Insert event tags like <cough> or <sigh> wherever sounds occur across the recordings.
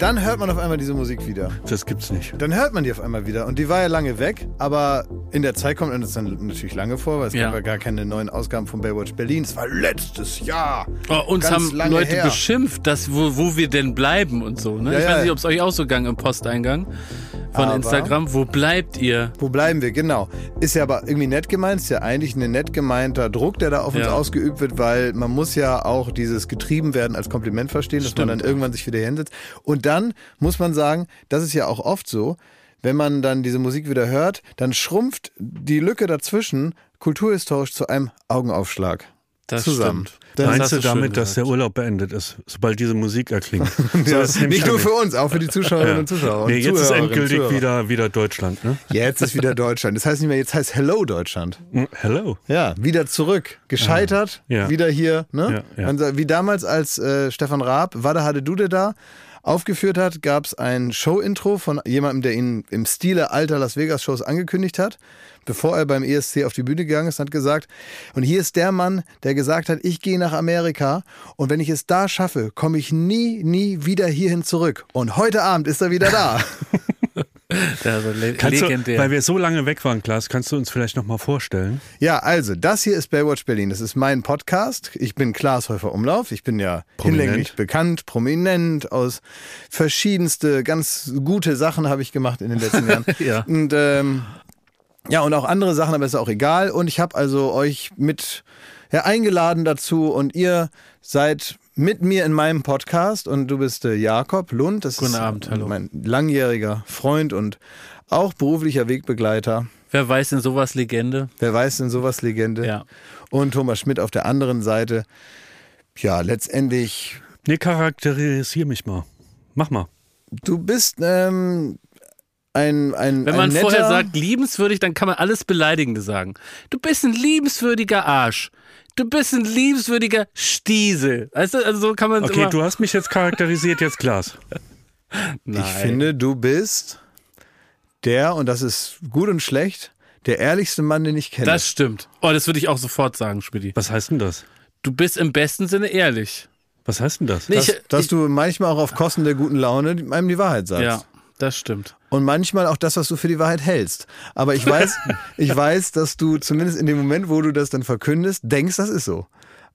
Dann hört man auf einmal diese Musik wieder. Das gibt's nicht. Dann hört man die auf einmal wieder. Und die war ja lange weg, aber in der Zeit kommt uns dann natürlich lange vor, weil es Ja. gab ja gar keine neuen Ausgaben von Baywatch Berlin. Es war letztes Jahr. Oh, uns Ganz haben Leute her. beschimpft, dass, wo, wo wir denn bleiben und so. Ne? Ja, ich ja. weiß nicht, ob es euch auch so gang im Posteingang von Aber- Instagram. Wo bleibt ihr? Wo bleiben wir? Genau. Ist ja aber irgendwie nett gemeint, ist ja eigentlich ein nett gemeinter Druck, der da auf uns ausgeübt wird, weil man muss ja auch dieses getrieben werden als Kompliment verstehen, dass man dann irgendwann sich wieder hinsetzt. Und dann muss man sagen, das ist ja auch oft so, wenn man dann diese Musik wieder hört, dann schrumpft die Lücke dazwischen kulturhistorisch zu einem Augenaufschlag. Das Zusammen. stimmt. Das Meinst du damit, dass der. Urlaub beendet ist, sobald diese Musik erklingt? <laughs> So Ja, nämlich nicht nur für uns, auch für die Zuschauerinnen und Zuschauer. Und Nee, jetzt ist endgültig Zuhörer. wieder, wieder Deutschland, ne? Jetzt ist wieder Deutschland. Das heißt nicht mehr, jetzt heißt Hello Deutschland. Hm, Hello. Ja, wieder zurück. Gescheitert, Ja. wieder hier. Ne? Ja, ja. Wie damals, als äh, Stefan Raab Wada Hade Dude da aufgeführt hat, gab es ein Show-Intro von jemandem, der ihn im Stile alter Las Vegas-Shows angekündigt hat, bevor er beim ESC auf die Bühne gegangen ist, hat gesagt, und hier ist der Mann, der gesagt hat, ich gehe nach Amerika und wenn ich es da schaffe, komme ich nie, nie wieder hierhin zurück. Und heute Abend ist er wieder da. <laughs> <laughs> Also, le Kannst du, legendär. weil wir so lange weg waren, Klaas, kannst du uns vielleicht noch mal vorstellen? Ja, also, das hier ist Baywatch Berlin. Das ist mein Podcast. Ich bin Klaas Häufer Umlauf. Ich bin ja Prominent. hinlänglich bekannt, prominent, aus verschiedenste, ganz gute Sachen habe ich gemacht in den letzten Jahren. <laughs> Ja. Und ähm, ja, und auch andere Sachen, aber ist auch egal. Und ich habe also euch mit ja, eingeladen dazu und ihr seid mit mir in meinem Podcast und du bist äh, Jakob Lund. Das Guten ist Abend, hallo. mein langjähriger Freund und auch beruflicher Wegbegleiter. Wer weiß denn sowas Legende? Wer weiß denn sowas Legende? Ja. Und Thomas Schmidt auf der anderen Seite. Ja, letztendlich, Nee, charakterisier mich mal. Mach mal. du bist ähm, ein, ein Wenn ein man netter, vorher sagt liebenswürdig, dann kann man alles Beleidigende sagen. Du bist ein liebenswürdiger Arsch. Du bist ein liebenswürdiger Stiesel. Weißt du, also so kann man Okay, du hast mich jetzt charakterisiert, jetzt Klaas. <laughs> Nein. ich finde, du bist der, und das ist gut und schlecht, der ehrlichste Mann, den ich kenne. Das stimmt. Oh, das würde ich auch sofort sagen, Schmidti. Was heißt denn das? Du bist im besten Sinne ehrlich. Was heißt denn das? Nee, dass, ich- dass ich- du manchmal auch auf Kosten der guten Laune einem die Wahrheit sagst. Ja, das stimmt. Und manchmal auch das, was du für die Wahrheit hältst. Aber ich weiß, <laughs> ich weiß, dass du zumindest in dem Moment, wo du das dann verkündest, denkst, das ist so.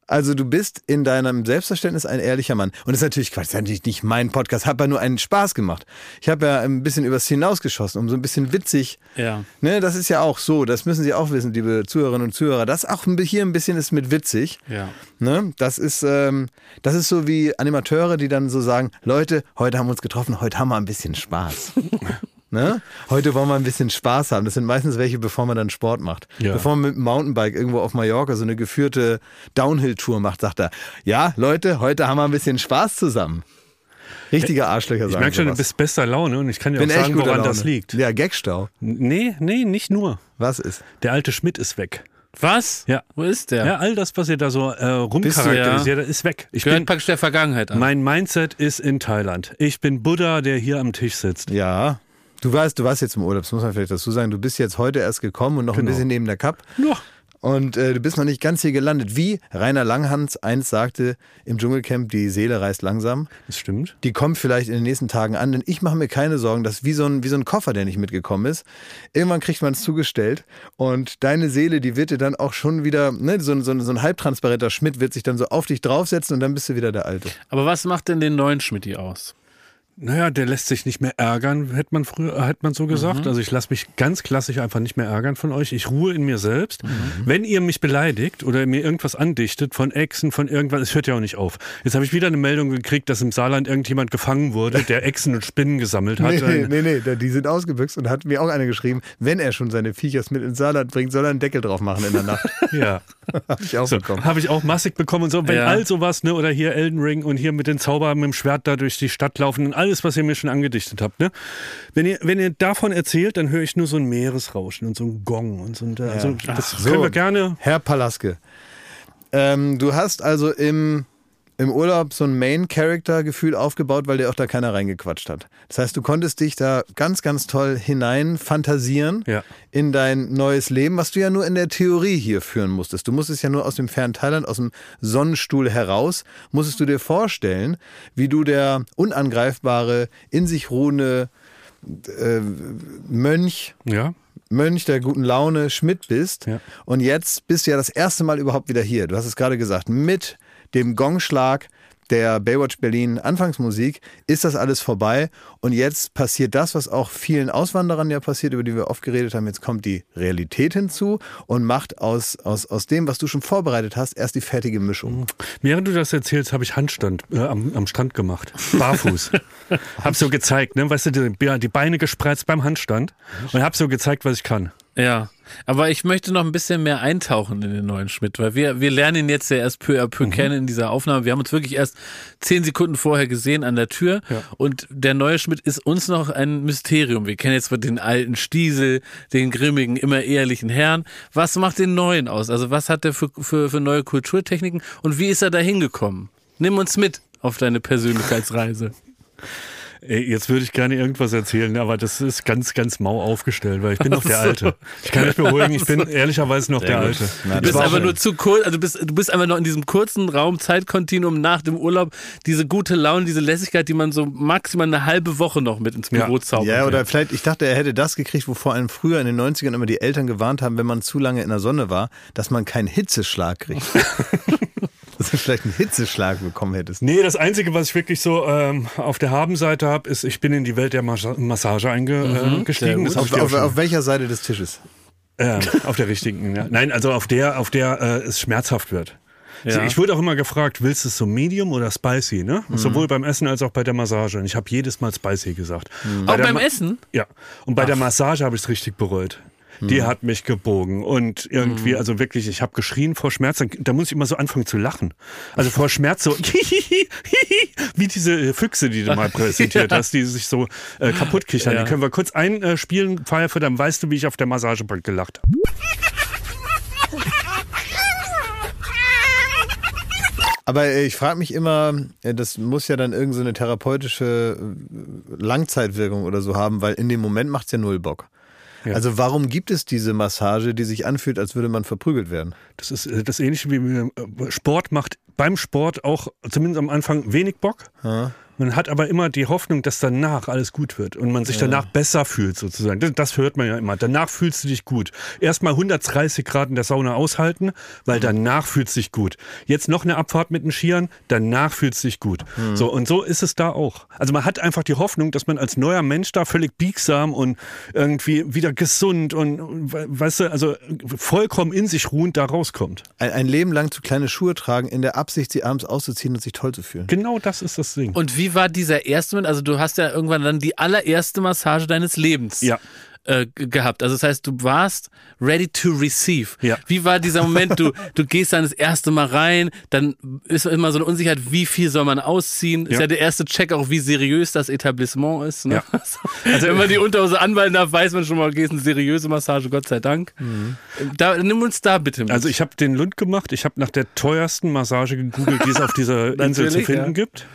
Also du bist in deinem Selbstverständnis ein ehrlicher Mann. Und das ist natürlich Quatsch, das ist natürlich nicht mein Podcast. Habe ja nur einen Spaß gemacht. Ich habe ja ein bisschen übers hinausgeschossen, um so ein bisschen witzig. Ja. Ne, das ist ja auch so. Das müssen Sie auch wissen, liebe Zuhörerinnen und Zuhörer. Das auch hier ein bisschen ist mit witzig. Ja. Ne? Das ist, ähm, das ist so wie Animateure, die dann so sagen: Leute, heute haben wir uns getroffen, heute haben wir ein bisschen Spaß. <laughs> ne? Heute wollen wir ein bisschen Spaß haben. Das sind meistens welche, bevor man dann Sport macht. Ja. Bevor man mit dem Mountainbike irgendwo auf Mallorca so eine geführte Downhill-Tour macht, sagt er: Ja, Leute, heute haben wir ein bisschen Spaß zusammen. Richtige Arschlöcher Ich sagen merke schon, du sowas. bist bester Laune und ich kann dir bin auch echt sagen, woran Laune. das liegt. Ja, Gagstau. Nee, nee, nicht nur. Was ist? Der alte Schmidt ist weg. Was? Ja. Wo ist der? Ja, all das, was ihr da so äh, rumcharakterisiert, ist weg. Ich Gehört bin, praktisch der Vergangenheit an. mein Mindset ist in Thailand. Ich bin Buddha, der hier am Tisch sitzt. Ja. Du warst, du warst jetzt im Urlaub, das muss man vielleicht dazu sagen. Du bist jetzt heute erst gekommen und noch ein Genau. bisschen neben der Cup. Ja. Und äh, du bist noch nicht ganz hier gelandet. Wie Rainer Langhans einst sagte im Dschungelcamp, die Seele reist langsam. Das stimmt. Die kommt vielleicht in den nächsten Tagen an, denn ich mache mir keine Sorgen, dass wie so, ein, wie so ein Koffer, der nicht mitgekommen ist, irgendwann kriegt man es zugestellt und deine Seele, die wird dir dann auch schon wieder, ne, so, ein- so, ein- so ein halbtransparenter Schmidt wird sich dann so auf dich draufsetzen und dann bist du wieder der Alte. Aber was macht denn den neuen Schmidti aus? Naja, der lässt sich nicht mehr ärgern, hätte man früher, hätte man so gesagt. Mhm. Also ich lasse mich ganz klassisch einfach nicht mehr ärgern von euch. Ich ruhe in mir selbst. Mhm. Wenn ihr mich beleidigt oder mir irgendwas andichtet von Echsen, von irgendwas, es hört ja auch nicht auf. Jetzt habe ich wieder eine Meldung gekriegt, dass im Saarland irgendjemand gefangen wurde, der Echsen und Spinnen gesammelt hat. Nee, nee, nee, die sind ausgebüxt und hat mir auch einer geschrieben, wenn er schon seine Viechers mit ins Saarland bringt, soll er einen Deckel drauf machen in der Nacht. <laughs> Ja. <laughs> Hab ich auch So, bekommen. habe ich auch massig bekommen und so. Wenn Ja. all sowas, ne, oder hier Elden Ring und hier mit den Zaubern mit dem Schwert da durch die Stadt laufen und alles, was ihr mir schon angedichtet habt, ne? Wenn ihr, wenn ihr davon erzählt, dann höre ich nur so ein Meeresrauschen und so ein Gong und so ein, also das so. können wir gerne. Herr Palaske, ähm, du hast also im im Urlaub so ein Main-Character-Gefühl aufgebaut, weil dir auch da keiner reingequatscht hat. Das heißt, du konntest dich da ganz, ganz toll hinein fantasieren Ja. in dein neues Leben, was du ja nur in der Theorie hier führen musstest. Du musstest ja nur aus dem fernen Thailand, aus dem Sonnenstuhl heraus, musstest du dir vorstellen, wie du der unangreifbare, in sich ruhende äh, Mönch Ja. Mönch der guten Laune Schmidt bist. Ja. Und jetzt bist du ja das erste Mal überhaupt wieder hier. Du hast es gerade gesagt, mit dem Gongschlag der Baywatch Berlin Anfangsmusik ist das alles vorbei. Und jetzt passiert das, was auch vielen Auswanderern ja passiert, über die wir oft geredet haben. Jetzt kommt die Realität hinzu und macht aus, aus, aus dem, was du schon vorbereitet hast, erst die fertige Mischung. Während du das erzählst, habe ich Handstand äh, am, am Strand gemacht. Barfuß. <laughs> hab so gezeigt, ne? Weißt du, die, die Beine gespreizt beim Handstand und hab so gezeigt, was ich kann. Ja, aber ich möchte noch ein bisschen mehr eintauchen in den neuen Schmidt, weil wir, wir lernen ihn jetzt ja erst peu à peu kennen in dieser Aufnahme. Wir haben uns wirklich erst zehn Sekunden vorher gesehen an der Tür Ja. und der neue Schmidt ist uns noch ein Mysterium. Wir kennen jetzt den alten Stiesel, den grimmigen, immer ehrlichen Herrn. Was macht den neuen aus? Also was hat er für, für, für neue Kulturtechniken und wie ist er da hingekommen? Nimm uns mit auf deine Persönlichkeitsreise. <laughs> Ey, jetzt würde ich gerne irgendwas erzählen, aber das ist ganz, ganz mau aufgestellt, weil ich bin noch der Alte. Ich kann mich beruhigen, ich bin ehrlicherweise noch der Alte. Du bist schön. nur zu kurz, also du bist, du bist einfach noch in diesem kurzen Raum, Zeitkontinuum nach dem Urlaub, diese gute Laune, diese Lässigkeit, die man so maximal eine halbe Woche noch mit ins Büro Ja. zaubern Ja, kann. oder vielleicht, ich dachte, er hätte das gekriegt, wovor einem früher in den 90ern immer die Eltern gewarnt haben, wenn man zu lange in der Sonne war, dass man keinen Hitzeschlag kriegt. <laughs> dass du vielleicht einen Hitzeschlag bekommen hättest. Nee, das Einzige, was ich wirklich so ähm, auf der Habenseite habe, ist, ich bin in die Welt der Mas Massage eingestiegen. das hab Auf, auf, auf welcher Seite des Tisches? Ähm, auf der richtigen, ja. Nein, also auf der, auf der äh, es schmerzhaft wird. Ja. Ich wurde auch immer gefragt, willst du es so medium oder spicy, ne? Mhm. Sowohl beim Essen als auch bei der Massage. Und ich habe jedes Mal spicy gesagt. Bei Auch beim Ma- Essen? Ja. Und bei der Massage habe ich es richtig bereut. Die hat mich gebogen und irgendwie, also wirklich, ich habe geschrien vor Schmerz. Da muss ich immer so anfangen zu lachen. Also vor Schmerz so, <laughs> wie diese Füchse, die du mal präsentiert <laughs> hast, die sich so äh, kaputt kichern. Ja. Die können wir kurz einspielen, Pfeife, dann weißt du, wie ich auf der Massagebank gelacht habe. Aber äh, ich frage mich immer, äh, das muss ja dann irgendeine so eine therapeutische äh, Langzeitwirkung oder so haben, weil in dem Moment macht es ja null Bock. Ja. Also warum gibt es diese Massage, die sich anfühlt, als würde man verprügelt werden? Das ist äh, das Ähnliche wie äh, Sport macht beim Sport auch zumindest am Anfang wenig Bock. Man hat aber immer die Hoffnung, dass danach alles gut wird und man sich danach besser fühlt sozusagen. Das, das hört man ja immer. Danach fühlst du dich gut. Erstmal 130 Grad in der Sauna aushalten, weil danach fühlst du dich gut. Jetzt noch eine Abfahrt mit den Skiern, danach fühlst du dich gut. So und so ist es da auch. Also man hat einfach die Hoffnung, dass man als neuer Mensch da völlig biegsam und irgendwie wieder gesund und we- weißt du, also vollkommen in sich ruhend da rauskommt. Ein, ein Leben lang zu kleine Schuhe tragen, in der Absicht, sie abends auszuziehen und sich toll zu fühlen. Genau das ist das Ding. Und wie war dieser erste Moment? Also du hast ja irgendwann dann die allererste Massage deines Lebens Ja. äh, gehabt. Also das heißt, du warst ready to receive. Ja. Wie war dieser Moment? Du, du gehst dann das erste Mal rein, dann ist immer so eine Unsicherheit, wie viel soll man ausziehen? Ist Ja. ja der erste Check auch, wie seriös das Etablissement ist. Ne? Ja. <laughs> Also wenn man die Unterhose anballen darf, weiß man schon mal, okay, ist eine seriöse Massage, Gott sei Dank. Da, nimm uns da bitte mit. Also ich habe den Lund gemacht. Ich habe nach der teuersten Massage gegoogelt, die es auf dieser <laughs> Insel zu finden ja. gibt.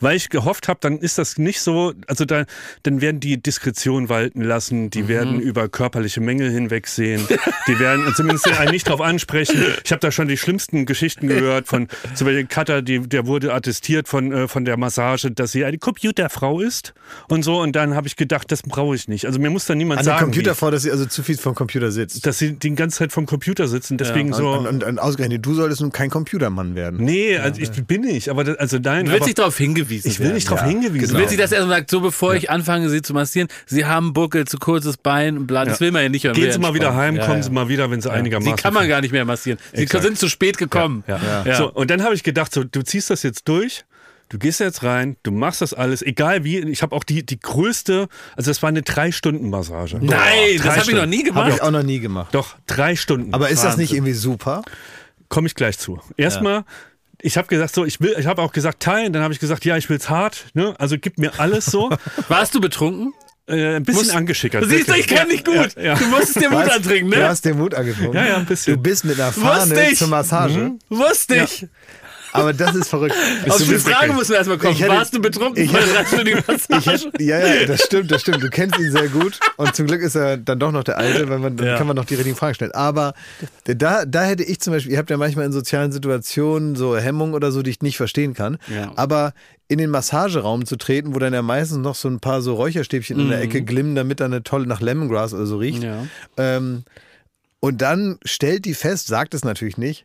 Weil ich gehofft habe, dann ist das nicht so, also da, dann werden die Diskretion walten lassen, die werden über körperliche Mängel hinwegsehen, die werden zumindest einen nicht drauf ansprechen. Ich habe da schon die schlimmsten Geschichten gehört von zum Beispiel Cutter, die, der wurde attestiert von, äh, von der Massage, dass sie eine Computerfrau ist und so und dann habe ich gedacht, das brauche ich nicht. Also mir muss da niemand An sagen, Computer wie, vor, dass sie also zu viel vom Computer sitzt. dass sie die ganze Zeit vom Computer sitzen, deswegen so... Und, und, und ausgerechnet, du solltest nun kein Computermann werden. Nee, also ich bin nicht, aber das, also nein. du willst aber nicht darauf hingewiesen ich will werden. nicht darauf Ja, hingewiesen Du willst nicht, werden. dass er sagt, so bevor ich anfange, sie zu massieren, sie haben Buckel, zu kurzes Bein, bla, das Ja. will man ja nicht. will Gehen ja Sie mal wieder heim, Ja, kommen ja. Sie mal wieder, wenn Sie Sie einigermaßen. kann man gar nicht mehr massieren. Sie Exakt. sind zu spät gekommen. Ja. Ja. So, und dann habe ich gedacht, so, du ziehst das jetzt durch. Du gehst jetzt rein, du machst das alles, egal wie. Ich habe auch die, die größte, also das war eine Drei-Stunden-Massage. Nein, Drei das habe ich noch nie Habe gemacht. ich auch noch nie gemacht. Doch, drei Stunden. Aber ist das nicht Wahnsinn. irgendwie super? Komme ich gleich zu. Erstmal, ich habe gesagt, so, ich will, ich habe auch gesagt, teilen, dann habe ich gesagt, ja, ich will's hart, ne? Also gib mir alles so. <laughs> Warst du betrunken? äh, ein bisschen Muss- angeschickert. Siehst du, ich kenne dich gut. Ja, ja. Du musstest dir Mut antrinken, Du ne? hast den Mut angetrunken. Ja, ja, ein bisschen. Du bist mit einer Fahne Wusste ich. zur Massage. Wusste ich. Aber das ist verrückt. Auf du die Frage muss man erstmal kommen. Hätte- Warst du betrunken ich hätte- dreistündigen <laughs> Ich Massage? hätte, ja, ja, das stimmt, das stimmt. Du kennst ihn sehr gut und zum Glück ist er dann doch noch der Alte, weil man, dann Ja. kann man noch die richtigen Fragen stellen. Aber da, da hätte ich zum Beispiel, ihr habt ja manchmal in sozialen Situationen so Hemmungen oder so, die ich nicht verstehen kann. Ja. Aber in den Massageraum zu treten, wo dann ja meistens noch so ein paar so Räucherstäbchen in der Ecke glimmen, damit er eine tolle nach Lemongrass oder so riecht. Mhm. Ja. Ähm, und dann stellt die fest, sagt es natürlich nicht,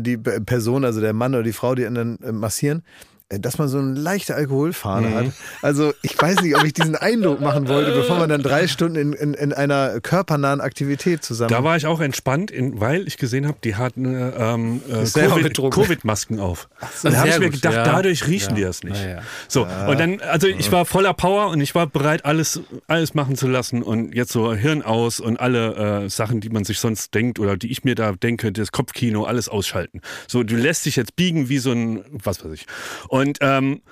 die P- Person, also der Mann oder die Frau, die dann äh, massieren, äh, dass man so eine leichte Alkoholfahne hat. Also ich weiß nicht, ob ich diesen Eindruck machen wollte, bevor man dann drei Stunden in, in, in einer körpernahen Aktivität zusammen. Da war ich auch entspannt, in, weil ich gesehen habe, die hatten äh, ähm, äh, selber Covid-. Covid-Masken auf. und da sehr habe ich mir gedacht, ja. dadurch riechen Ja. die das nicht. Ja, ja. So, und dann, also ich war voller Power und ich war bereit, alles, alles machen zu lassen und jetzt so Hirn aus und alle äh, Sachen, die man sich sonst denkt oder die ich mir da denke, das Kopfkino, alles ausschalten. So, du lässt dich jetzt biegen wie so ein, was weiß ich. Und ähm,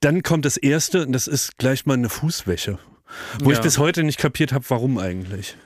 dann kommt das Erste und das ist gleich mal eine Fußwäsche. Wo Ja. ich bis heute nicht kapiert habe, warum eigentlich.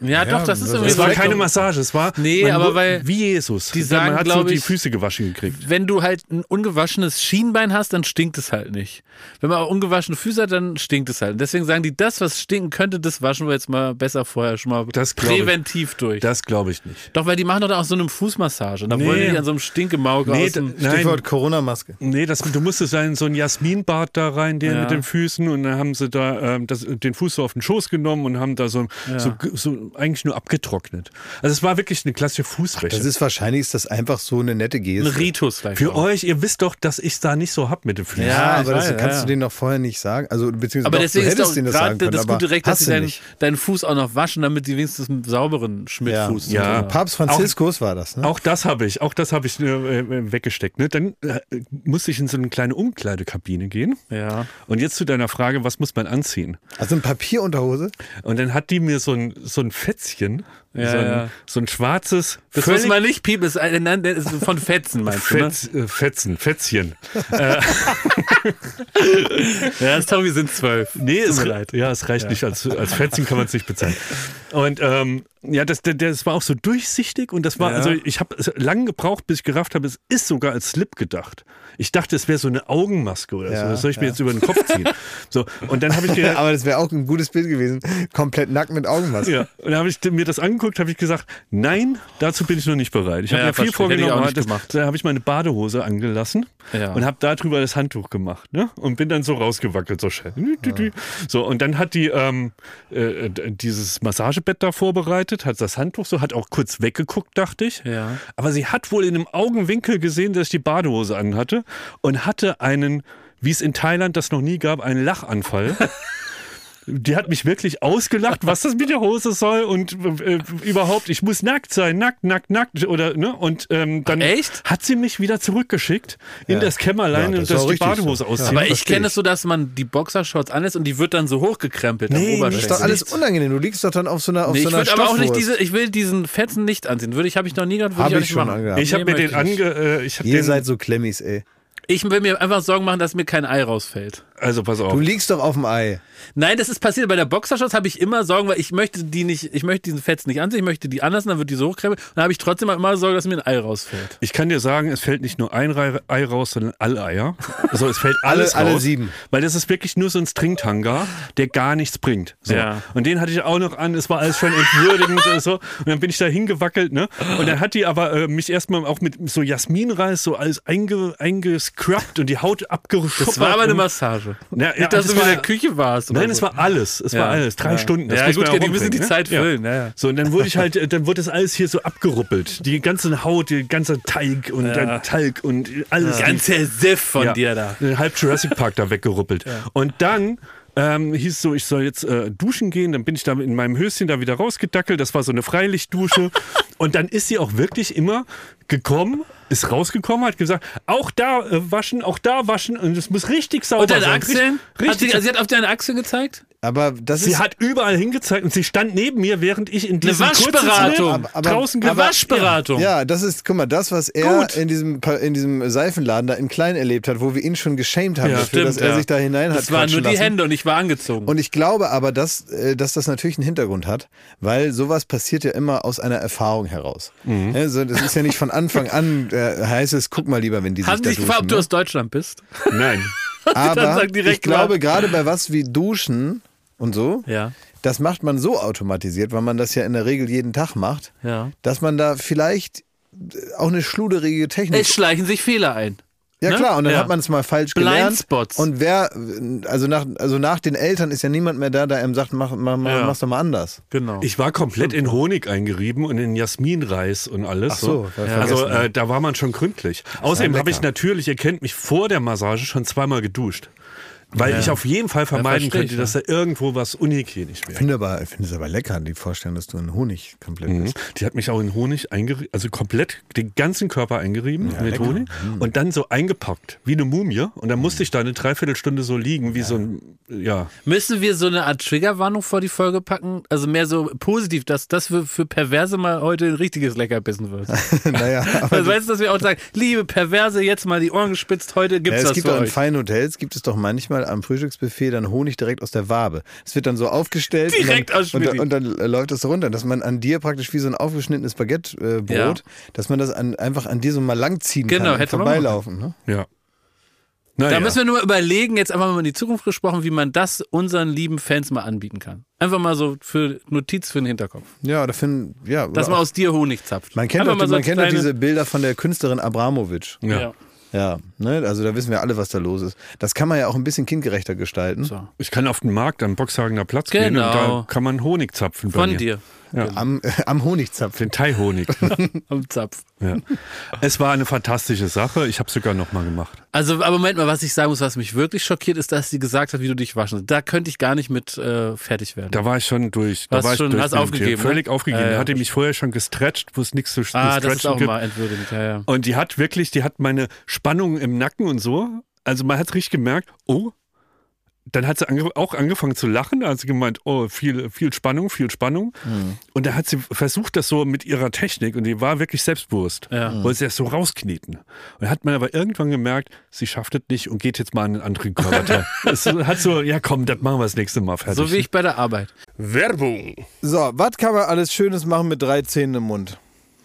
Ja, doch, das ist irgendwie Es war keine Massage, es war Nee, aber weil wie Jesus. die sagen, man hat so die Füße gewaschen gekriegt. wenn du halt ein ungewaschenes Schienbein hast, dann stinkt es halt nicht. Wenn man auch ungewaschene Füße hat, dann stinkt es halt. Und deswegen sagen die, das, was stinken könnte, das waschen wir jetzt mal besser vorher schon mal Das glaub ich. präventiv durch. Das glaube ich nicht. Doch, weil die machen doch auch so eine Fußmassage. Da Nee. wollen die nicht an so einem Stinkemauge Nee, aus dem... Stichwort Corona-Maske. Nee, das, du musstest in so ein Jasminbad da rein, den Ja. mit den Füßen und dann haben sie da ähm, das, den Fuß so auf den Schoß genommen und haben da so, so, so eigentlich nur abgetrocknet. Also es war wirklich eine klassische Fußwäsche. Das ist wahrscheinlich ist das einfach so eine nette Ein Geste. Ritus vielleicht Für auch. euch, ihr wisst doch, dass ich da nicht so hab mit den Füßen. ja, Ja, aber das weiß, kannst ja. du denen noch vorher nicht sagen. Also beziehungsweise Aber doch, deswegen du ist hättest doch denen das sagen können, das aber gute Recht, dass sie deinen, nicht. deinen Fuß auch noch waschen, damit die wenigstens einen sauberen Ja. Schmidt-Fuß Ja. haben. Papst Franziskus war das, ne? Auch das habe ich, auch das habe ich äh, weggesteckt. Ne? Dann äh, musste ich in so eine kleine Umkleidekabine gehen. Ja. Und jetzt zu deiner Frage, was muss man anziehen? Also ein Papierunterhose? Und dann hat die mir so ein, so ein Fetzchen, Ja, so, ein, ja. so ein schwarzes, Das muss man nicht piepen, das ist, ein- nein, das ist von Fetzen, meinst du, ne? Fetz, äh, Fetzen, Fetzchen. <laughs> Ja, das Tommy sind zwölf. Nee, es, leid. ja, es reicht nicht. Als, als Fetzchen kann man es nicht bezahlen. Und ähm, ja, das, das war auch so durchsichtig und das war, Ja. also ich habe lange gebraucht, bis ich gerafft habe, es ist sogar als Slip gedacht. Ich dachte, es wäre so eine Augenmaske oder so. Ja, Das soll ich mir ja. jetzt über den Kopf ziehen. So, und dann habe ich <laughs> gedacht, Aber das wäre auch ein gutes Bild gewesen. Komplett nackt mit Augenmaske. Ja, und dann habe ich mir das angeguckt, habe ich gesagt, nein, dazu bin ich noch nicht bereit. Ich habe Ja, mir viel vorgenommen, das, gemacht. da habe ich meine Badehose angelassen Ja. und habe darüber das Handtuch gemacht, ne? Und bin dann so rausgewackelt, so schön. So und dann hat die ähm, äh, dieses Massagebett da vorbereitet, hat das Handtuch so, hat auch kurz weggeguckt, dachte ich. Ja. Aber sie hat wohl in einem Augenwinkel gesehen, dass ich die Badehose anhatte und hatte einen, wie es in Thailand das noch nie gab, einen Lachanfall. <laughs> Die hat mich wirklich ausgelacht, was das mit der Hose soll und äh, überhaupt, ich muss nackt sein, nackt, nackt, nackt oder ne und ähm, dann Echt? hat sie mich wieder zurückgeschickt in Ja. das Kämmerlein Ja, das und ich die Badehose so. ausziehen. Aber ich kenne ich. es so, dass man die Boxershorts anlässt und die wird dann so hochgekrempelt am Nee, Das Oberschenkel. ist doch alles unangenehm. Du liegst doch dann auf so einer auf Nee, so ich einer würde aber auch nicht diese, ich will diesen Fetzen nicht anziehen. Würde ich, habe ich noch nie gehabt, würde Hab ich ich nicht schon machen. angehabt. ich habe Nee, mir den ich ange, äh, ich habe Ihr den, seid so Klemmis, ey. Ich will mir einfach Sorgen machen, dass mir kein Ei rausfällt. also pass auf. Du liegst doch auf dem Ei. Nein, das ist passiert. Bei der Boxershorts habe ich immer Sorgen, weil ich möchte die nicht, ich möchte diesen Fetzen nicht anziehen, ich möchte die anders, dann wird die so hochkrempeln. Und dann habe ich trotzdem immer Sorge, dass mir ein Ei rausfällt. Ich kann dir sagen, es fällt nicht nur ein Ei raus, sondern alle Eier. Also es fällt <laughs> Alle- alles alle raus, sieben. Weil das ist wirklich nur so ein Stringtanga, der gar nichts bringt. So. Ja. Und den hatte ich auch noch an, es war alles schon entwürdigend und so. Und dann bin ich da hingewackelt, ne? Und dann hat die aber äh, mich erstmal auch mit so Jasminreis so alles einge, eingescrubbt und die Haut abgeschubbt. Das war aber eine Massage. Ja, ja, Nicht, dass das du in der Küche warst. Nein, so. es war alles. Es Ja. war alles. Drei. Stunden. Das Ja, gut, man ja die müssen die Zeit ne? füllen. So, und dann wurde ich halt, äh, dann wurde das alles hier so abgeruppelt. Die ganze Haut, die ganze Teig und der Talg und alles. Ganzer Siff von dir da. Halb Jurassic Park da weggeruppelt. Und dann ähm, hieß so, ich soll jetzt äh, duschen gehen. Dann bin ich da in meinem Höschen da wieder rausgedackelt. Das war so eine Freilichtdusche. <laughs> und dann ist sie auch wirklich immer gekommen, ist rausgekommen, hat gesagt, auch da äh, waschen, auch da waschen. Und es muss richtig sauber Und deine sein. Achseln? Richtig, Hat sie, richtig also sie hat auf deine Achseln gezeigt? Aber das Sie ist. hat überall hingezeigt und sie stand neben mir, während ich in diesem Waschberatung. Kurzesschnitt Aber- draußen Eine Waschberatung. Ja, das ist, guck mal, das, was er Gut. in diesem, in diesem Seifenladen da in Klein erlebt hat, wo wir ihn schon geschämt haben Ja, dafür, dass er ja. sich da hinein hat Das waren nur die lassen. Hände und ich war angezogen. Und ich glaube aber, dass, äh, dass das natürlich einen Hintergrund hat, weil sowas passiert ja immer aus einer Erfahrung heraus. Mhm. Also, das ist ja nicht von Anfang an, äh, heißt es, guck mal lieber, wenn die sich Haben da duschen. gefragt, ob du ne? aus Deutschland bist? Nein. <laughs> Aber ich glaube, gerade bei was wie Duschen und so, Ja. das macht man so automatisiert, weil man das ja in der Regel jeden Tag macht, Ja. dass man da vielleicht äh, auch eine schluderige Technik Es schleichen sich Fehler ein. Ja Ne? klar, und dann Ja. hat man es mal falsch gelernt. Blindspots. Und wer, also nach, also nach den Eltern ist ja niemand mehr da, der einem sagt, mach, mach, mach, Ja. mach's doch mal anders. Genau. Ich war komplett in Honig eingerieben und in Jasminreis und alles. Ach so, so. ja, Also äh, da war man schon gründlich. Außerdem ja habe ich natürlich, ihr kennt mich vor der Massage schon zweimal geduscht. Weil Ja. ich auf jeden Fall vermeiden ich, könnte, dass da irgendwo was unhygienisch Ich wäre. finde aber, ich finde es aber lecker, die Vorstellung, dass du in Honig komplett Mhm. bist. Die hat mich auch in Honig eingerieben, also komplett den ganzen Körper eingerieben mit lecker. Honig und dann so eingepackt, wie eine Mumie. Und dann musste ich da eine Dreiviertelstunde so liegen, wie so ein, ja. Müssen wir so eine Art Triggerwarnung vor die Folge packen? Also mehr so positiv, dass das für, für Perverse mal heute ein richtiges Leckerbissen wird. <laughs> naja, aber Also weißt du, dass wir auch sagen, liebe Perverse, jetzt mal die Ohren gespitzt, heute ja, gibt's es das gibt für doch in euch. feinen Hotels, gibt es doch manchmal am Frühstücksbuffet dann Honig direkt aus der Wabe. Es wird dann so aufgestellt Direkt und, aus dann, und, Schmidti. dann, und dann läuft das so runter, dass man an dir praktisch wie so ein aufgeschnittenes Baguettebrot, äh, Ja. Brot, dass man das an, einfach an dir so mal langziehen Genau, kann und hätte man vorbeilaufen. Ne? Ja. Da Naja. müssen wir nur mal überlegen, jetzt einfach mal in die Zukunft gesprochen, wie man das unseren lieben Fans mal anbieten kann. Einfach mal so für Notiz für den Hinterkopf. Ja, oder finden, ja. Dass oder man auch- aus dir Honig zapft. Man kennt, doch, so man kennt doch kleine- diese Bilder von der Künstlerin Abramovic. ja. Ja. Ja, ne? also da wissen wir alle, was da los ist. Das kann man ja auch ein bisschen kindgerechter gestalten. So. Ich kann auf den Markt am Boxhagener Platz gehen und Genau. da kann man Honig zapfen bei Von mir. Dir. Am, äh, am Honigzapfen. Den Thai-Honig. <laughs> Am Zapf. ja. Es war eine fantastische Sache. Ich habe sogar noch mal gemacht. Also, aber Moment mal, was ich sagen muss, was mich wirklich schockiert, ist, dass sie gesagt hat, wie du dich waschen. Da könnte ich gar nicht mit äh, fertig werden. Da war ich schon durch. Da Warst war ich schon- durch hast aufgegeben, Tier. Völlig ne? aufgegeben. Ja, ja. Hatte mich vorher schon gestretcht, wo es nichts zu ah, das ist stretchen auch gibt. mal entwürdigend. Ja, ja. Und die hat wirklich, die hat meine Spannung im Nacken und so. Also man hat richtig gemerkt, oh, dann hat sie ange auch angefangen zu lachen, also gemeint, oh, viel, viel Spannung, viel Spannung. Mhm. Und da hat sie versucht, das so mit ihrer Technik, und die war wirklich selbstbewusst, Ja. wollte sie das so rauskneten. Und dann hat man aber irgendwann gemerkt, sie schafft es nicht und geht jetzt mal an einen anderen Körperteil. <laughs> es hat so, ja komm, das machen wir das nächste Mal fertig. So wie ich bei der Arbeit. Werbung. So, was kann man alles Schönes machen mit drei Zähnen im Mund?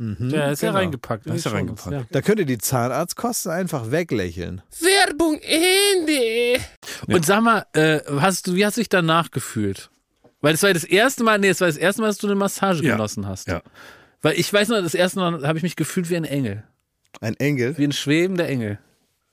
Der ist ja genau. reingepackt. in Da ist die er Shownotes, reingepackt. Da könnt ihr die Zahnarztkosten einfach weglächeln. Werbung Ende. Und sag mal, äh, hast du, wie hast du dich danach gefühlt? Weil das war das erste Mal, nee, das war das erste Mal, dass du eine Massage Ja. genossen hast. Ja. Weil ich weiß noch, das erste Mal habe ich mich gefühlt wie ein Engel. Ein Engel. Wie ein schwebender Engel.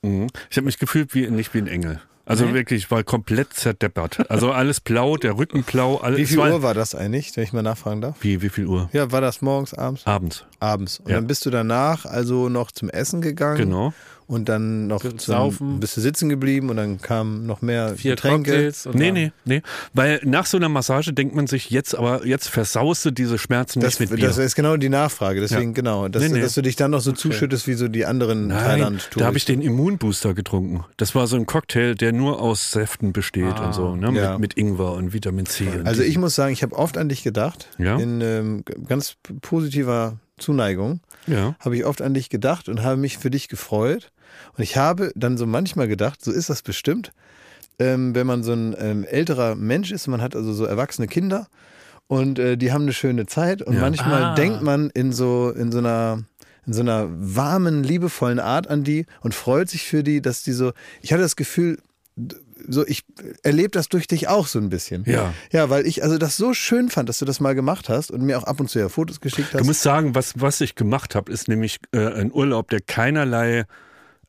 Mhm. Ich habe mich gefühlt wie nicht wie ein Engel. Also Nee? wirklich, ich war komplett zerdeppert. Also alles blau, der Rücken blau, alles. Wie viel war, Uhr war das eigentlich, wenn ich mal nachfragen darf? Wie, wie viel Uhr? Ja, war das morgens, abends? Abends. Abends. Und Ja. dann bist du danach also noch zum Essen gegangen. Genau. Und dann noch zum, Saufen. bist du sitzen geblieben und dann kamen noch mehr Vier Getränke. Cocktails. Und Nee, nee, nee. Weil nach so einer Massage denkt man sich jetzt, aber jetzt versaust du diese Schmerzen Das, nicht mit Bier. das ist genau die Nachfrage. Deswegen, Ja. genau, dass, Nee, nee. dass du dich dann noch so zuschüttest wie so die anderen thailand da habe ich den Immunbooster getrunken. Das war so ein Cocktail, der nur aus Säften besteht Ah. und so, ne? Ja. mit, mit Ingwer und Vitamin C. Und Also ich muss sagen, ich habe oft an dich gedacht. Ja? In ähm, ganz positiver Zuneigung ja. habe ich oft an dich gedacht und habe mich für dich gefreut. Und ich habe dann so manchmal gedacht, so ist das bestimmt, ähm, wenn man so ein ähm, älterer Mensch ist, man hat also so erwachsene Kinder und äh, die haben eine schöne Zeit und Ja. manchmal Ah. denkt man in so in so einer in so einer warmen, liebevollen Art an die und freut sich für die, dass die so. Ich hatte das Gefühl, so ich erlebe das durch dich auch so ein bisschen. Ja. Ja, weil ich also das so schön fand, dass du das mal gemacht hast und mir auch ab und zu ja Fotos geschickt hast. Du musst sagen, was, was ich gemacht habe, ist nämlich äh, ein Urlaub, der keinerlei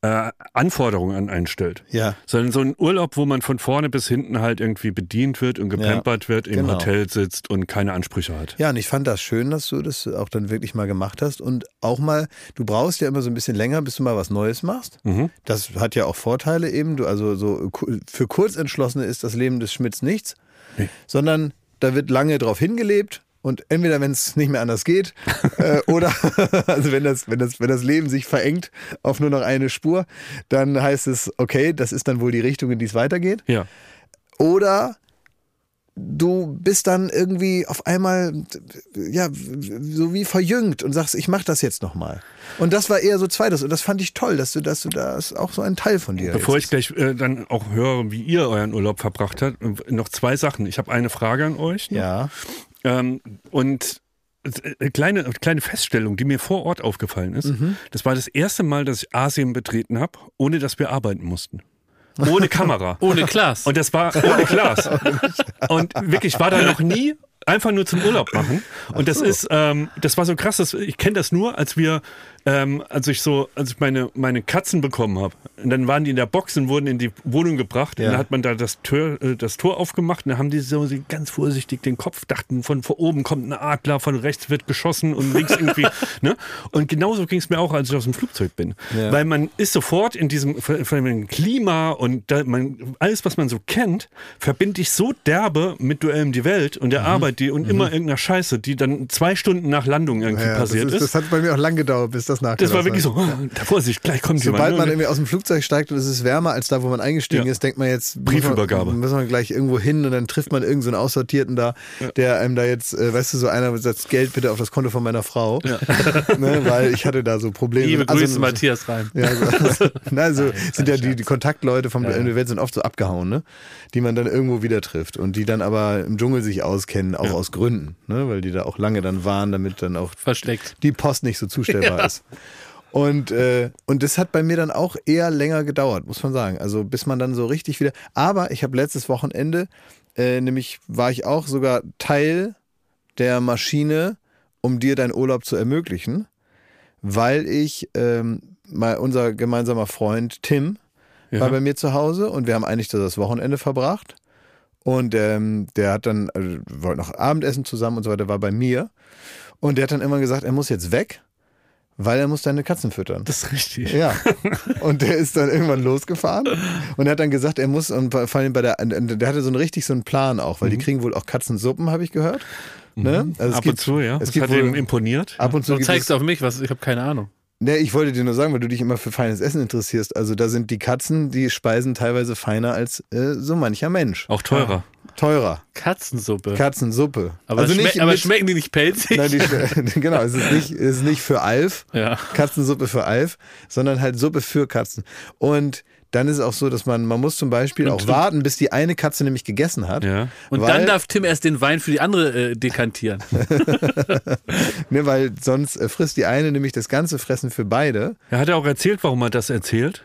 äh, Anforderungen an einen stellt. ja. Sondern so ein Urlaub, wo man von vorne bis hinten halt irgendwie bedient wird und gepampert wird, im genau. Hotel sitzt und keine Ansprüche hat. Ja, und ich fand das schön, dass du das auch dann wirklich mal gemacht hast und auch mal, du brauchst ja immer so ein bisschen länger, bis du mal was Neues machst. Mhm. Das hat ja auch Vorteile eben. Du, also so für Kurzentschlossene ist das Leben des Schmidts nichts, Nee. sondern da wird lange drauf hingelebt. Und entweder, wenn es nicht mehr anders geht, <laughs> äh, oder <laughs> also wenn das, wenn, das, wenn das Leben sich verengt auf nur noch eine Spur, dann heißt es, okay, das ist dann wohl die Richtung, in die es weitergeht. Ja. Oder du bist dann irgendwie auf einmal ja so wie verjüngt und sagst, ich mach das jetzt nochmal. Und das war eher so zweites und das fand ich toll, dass du, dass du das auch so ein Teil von dir. Bevor ich gleich äh, dann auch höre, wie ihr euren Urlaub verbracht habt, noch zwei Sachen. Ich habe eine Frage an euch. ne? ja, Ähm, und äh, kleine, kleine Feststellung, die mir vor Ort aufgefallen ist. Mhm. Das war das erste Mal, dass ich Asien betreten habe, ohne dass wir arbeiten mussten. Ohne Kamera. <laughs> Ohne Glas. Und das war ohne Glas. Und wirklich, ich war da noch nie einfach nur zum Urlaub machen. Und das ist, ähm, das war so krass, dass, ich kenne das nur, als wir, ähm, als ich so, als ich meine, meine Katzen bekommen habe. Und dann waren die in der Box und wurden in die Wohnung gebracht. Ja. Und dann hat man da das Tor, äh, das Tor aufgemacht und dann haben die so ganz vorsichtig den Kopf, dachten, von vor oben kommt ein Adler, von rechts wird geschossen und links irgendwie. <laughs> ne? Und genauso ging es mir auch, als ich aus dem Flugzeug bin. Ja. Weil man ist sofort in diesem von von dem Klima und da man, alles, was man so kennt, verbinde ich so derbe mit Duell um die Welt und der Mhm. Arbeit, die und immer irgendeiner Scheiße, die dann zwei Stunden nach Landung irgendwie ja das, passiert ist, ist. das hat bei mir auch lang gedauert, bis das nachgelassen Das war wirklich so, oh, <laughs> Vorsicht, gleich kommt Sobald jemand. man ne? irgendwie aus dem Flugzeug steigt und es ist wärmer als da, wo man eingestiegen Ja. ist, denkt man jetzt, Briefübergabe. Müssen wir, müssen wir gleich irgendwo hin und dann trifft man irgendeinen so einen Aussortierten da, der einem da jetzt, äh, weißt du, so einer sagt, Geld bitte auf das Konto von meiner Frau. <laughs> ne, weil ich hatte da so Probleme. Liebe Also, Grüße, Matthias Reim. Ja, so, <laughs> na, so sind ja die, die Kontaktleute vom Duell Welt sind oft so abgehauen, ne? Die man dann irgendwo wieder trifft und die dann aber im Dschungel sich auskennen, auch aus Gründen, ne? Weil die da auch lange dann waren, damit dann auch Versteckt. die Post nicht so zustellbar ist. Und, äh, und das hat bei mir dann auch eher länger gedauert, muss man sagen. Also bis man dann so richtig wieder. Aber ich habe letztes Wochenende, äh, nämlich war ich auch sogar Teil der Maschine, um dir deinen Urlaub zu ermöglichen, weil ich ähm, mal unser gemeinsamer Freund Tim Ja. war bei mir zu Hause und wir haben eigentlich das Wochenende verbracht. Und ähm, der hat dann, also, wir wollten noch Abendessen zusammen und so weiter, war bei mir. Und der hat dann immer gesagt, er muss jetzt weg, weil er muss deine Katzen füttern. Das ist richtig. Ja. <laughs> Und der ist dann irgendwann losgefahren und er hat dann gesagt, er muss, und vor allem bei der, der hatte so einen richtig so einen Plan auch, weil die kriegen wohl auch Katzensuppen, habe ich gehört. Ne? Also es Ab gibt, und zu, ja. Es Das gibt hat ihm wohl, imponiert. ab und zu gibt zeigst es, du auf mich, was ich habe keine Ahnung. Ne, ich wollte dir nur sagen, weil du dich immer für feines Essen interessierst. Also da sind die Katzen, die speisen teilweise feiner als äh, so mancher Mensch. Auch teurer. Teurer. Katzensuppe. Katzensuppe. aber also schme nicht aber schmecken die nicht pelzig? Nein, die, <laughs> <laughs> genau, es ist nicht, es ist nicht für Alf, Ja. Katzensuppe für Alf, sondern halt Suppe für Katzen. Und dann ist es auch so, dass man, man muss zum Beispiel auch warten, bis die eine Katze nämlich gegessen hat. Ja. Und weil, dann darf Tim erst den Wein für die andere äh, dekantieren. <laughs> ne, weil sonst äh, frisst die eine nämlich das ganze Fressen für beide. Er hat ja auch erzählt, warum er das erzählt.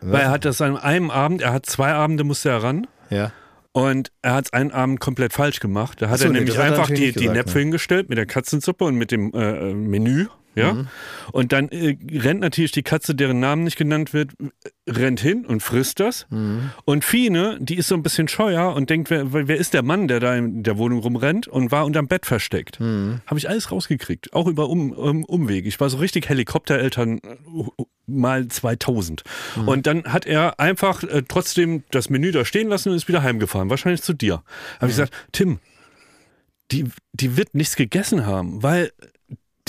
Weil er hat das an einem Abend, er hat zwei Abende musste er ran. Ja. Und er hat es einen Abend komplett falsch gemacht. Da hat so, er nee, nämlich er einfach die, die gesagt, Näpfe ne? hingestellt mit der Katzensuppe und mit dem äh, äh, Menü. Ja. Mhm. Und dann äh, rennt natürlich die Katze, deren Namen nicht genannt wird, rennt hin und frisst das. Mhm. Und Fine, die ist so ein bisschen scheuer und denkt, wer, wer ist der Mann, der da in der Wohnung rumrennt und war unterm Bett versteckt. Mhm. Habe ich alles rausgekriegt, auch über um, um, Umweg. Ich war so richtig Helikoptereltern äh, mal 2000. Mhm. Und dann hat er einfach äh, trotzdem das Menü da stehen lassen und ist wieder heimgefahren, wahrscheinlich zu dir. Habe ich gesagt, Tim, die, die wird nichts gegessen haben, weil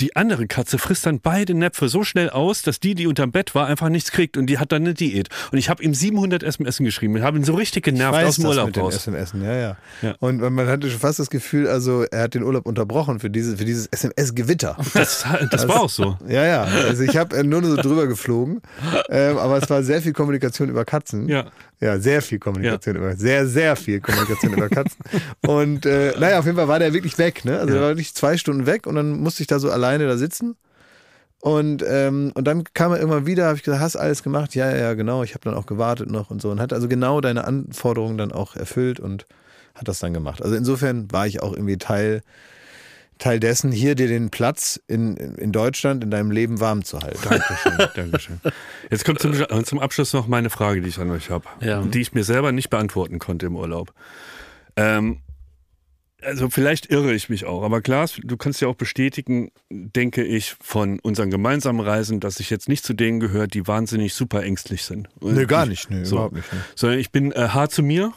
die andere Katze frisst dann beide Näpfe so schnell aus, dass die, die unterm Bett war, einfach nichts kriegt und die hat dann eine Diät. Und ich habe ihm 700 SMS geschrieben und habe ihn so richtig genervt weiß aus dem Urlaub mit raus. SMS, ja, ja, Ja. Und man hatte schon fast das Gefühl, also er hat den Urlaub unterbrochen für, diese, für dieses SMS-Gewitter. Das, das war auch so. <laughs> Ja, ja. Also ich habe nur so drüber geflogen, ähm, aber es war sehr viel Kommunikation über Katzen. Ja. Ja, sehr viel Kommunikation über sehr, sehr viel Kommunikation über Katzen. Und äh, naja, auf jeden Fall war der wirklich weg, ne? Also Ja. er war wirklich zwei Stunden weg und dann musste ich da so alleine da sitzen. Und, ähm, und dann kam er immer wieder, habe ich gesagt, hast alles gemacht? Ja, ja, ja, genau. Ich habe dann auch gewartet noch und so und hat also genau deine Anforderungen dann auch erfüllt und hat das dann gemacht. Also insofern war ich auch irgendwie Teil, Teil dessen, hier dir den Platz in, in Deutschland in deinem Leben warm zu halten. Dankeschön, <laughs> Dankeschön. Jetzt kommt zum, zum Abschluss noch meine Frage, die ich an euch habe, Ja. die ich mir selber nicht beantworten konnte im Urlaub. Ähm, also vielleicht irre ich mich auch, aber Klaas, du kannst ja auch bestätigen, denke ich, von unseren gemeinsamen Reisen, dass ich jetzt nicht zu denen gehöre, die wahnsinnig super ängstlich sind. Nö, gar nicht. Nö, So. überhaupt nicht. Ne. Sondern ich bin äh, hart zu mir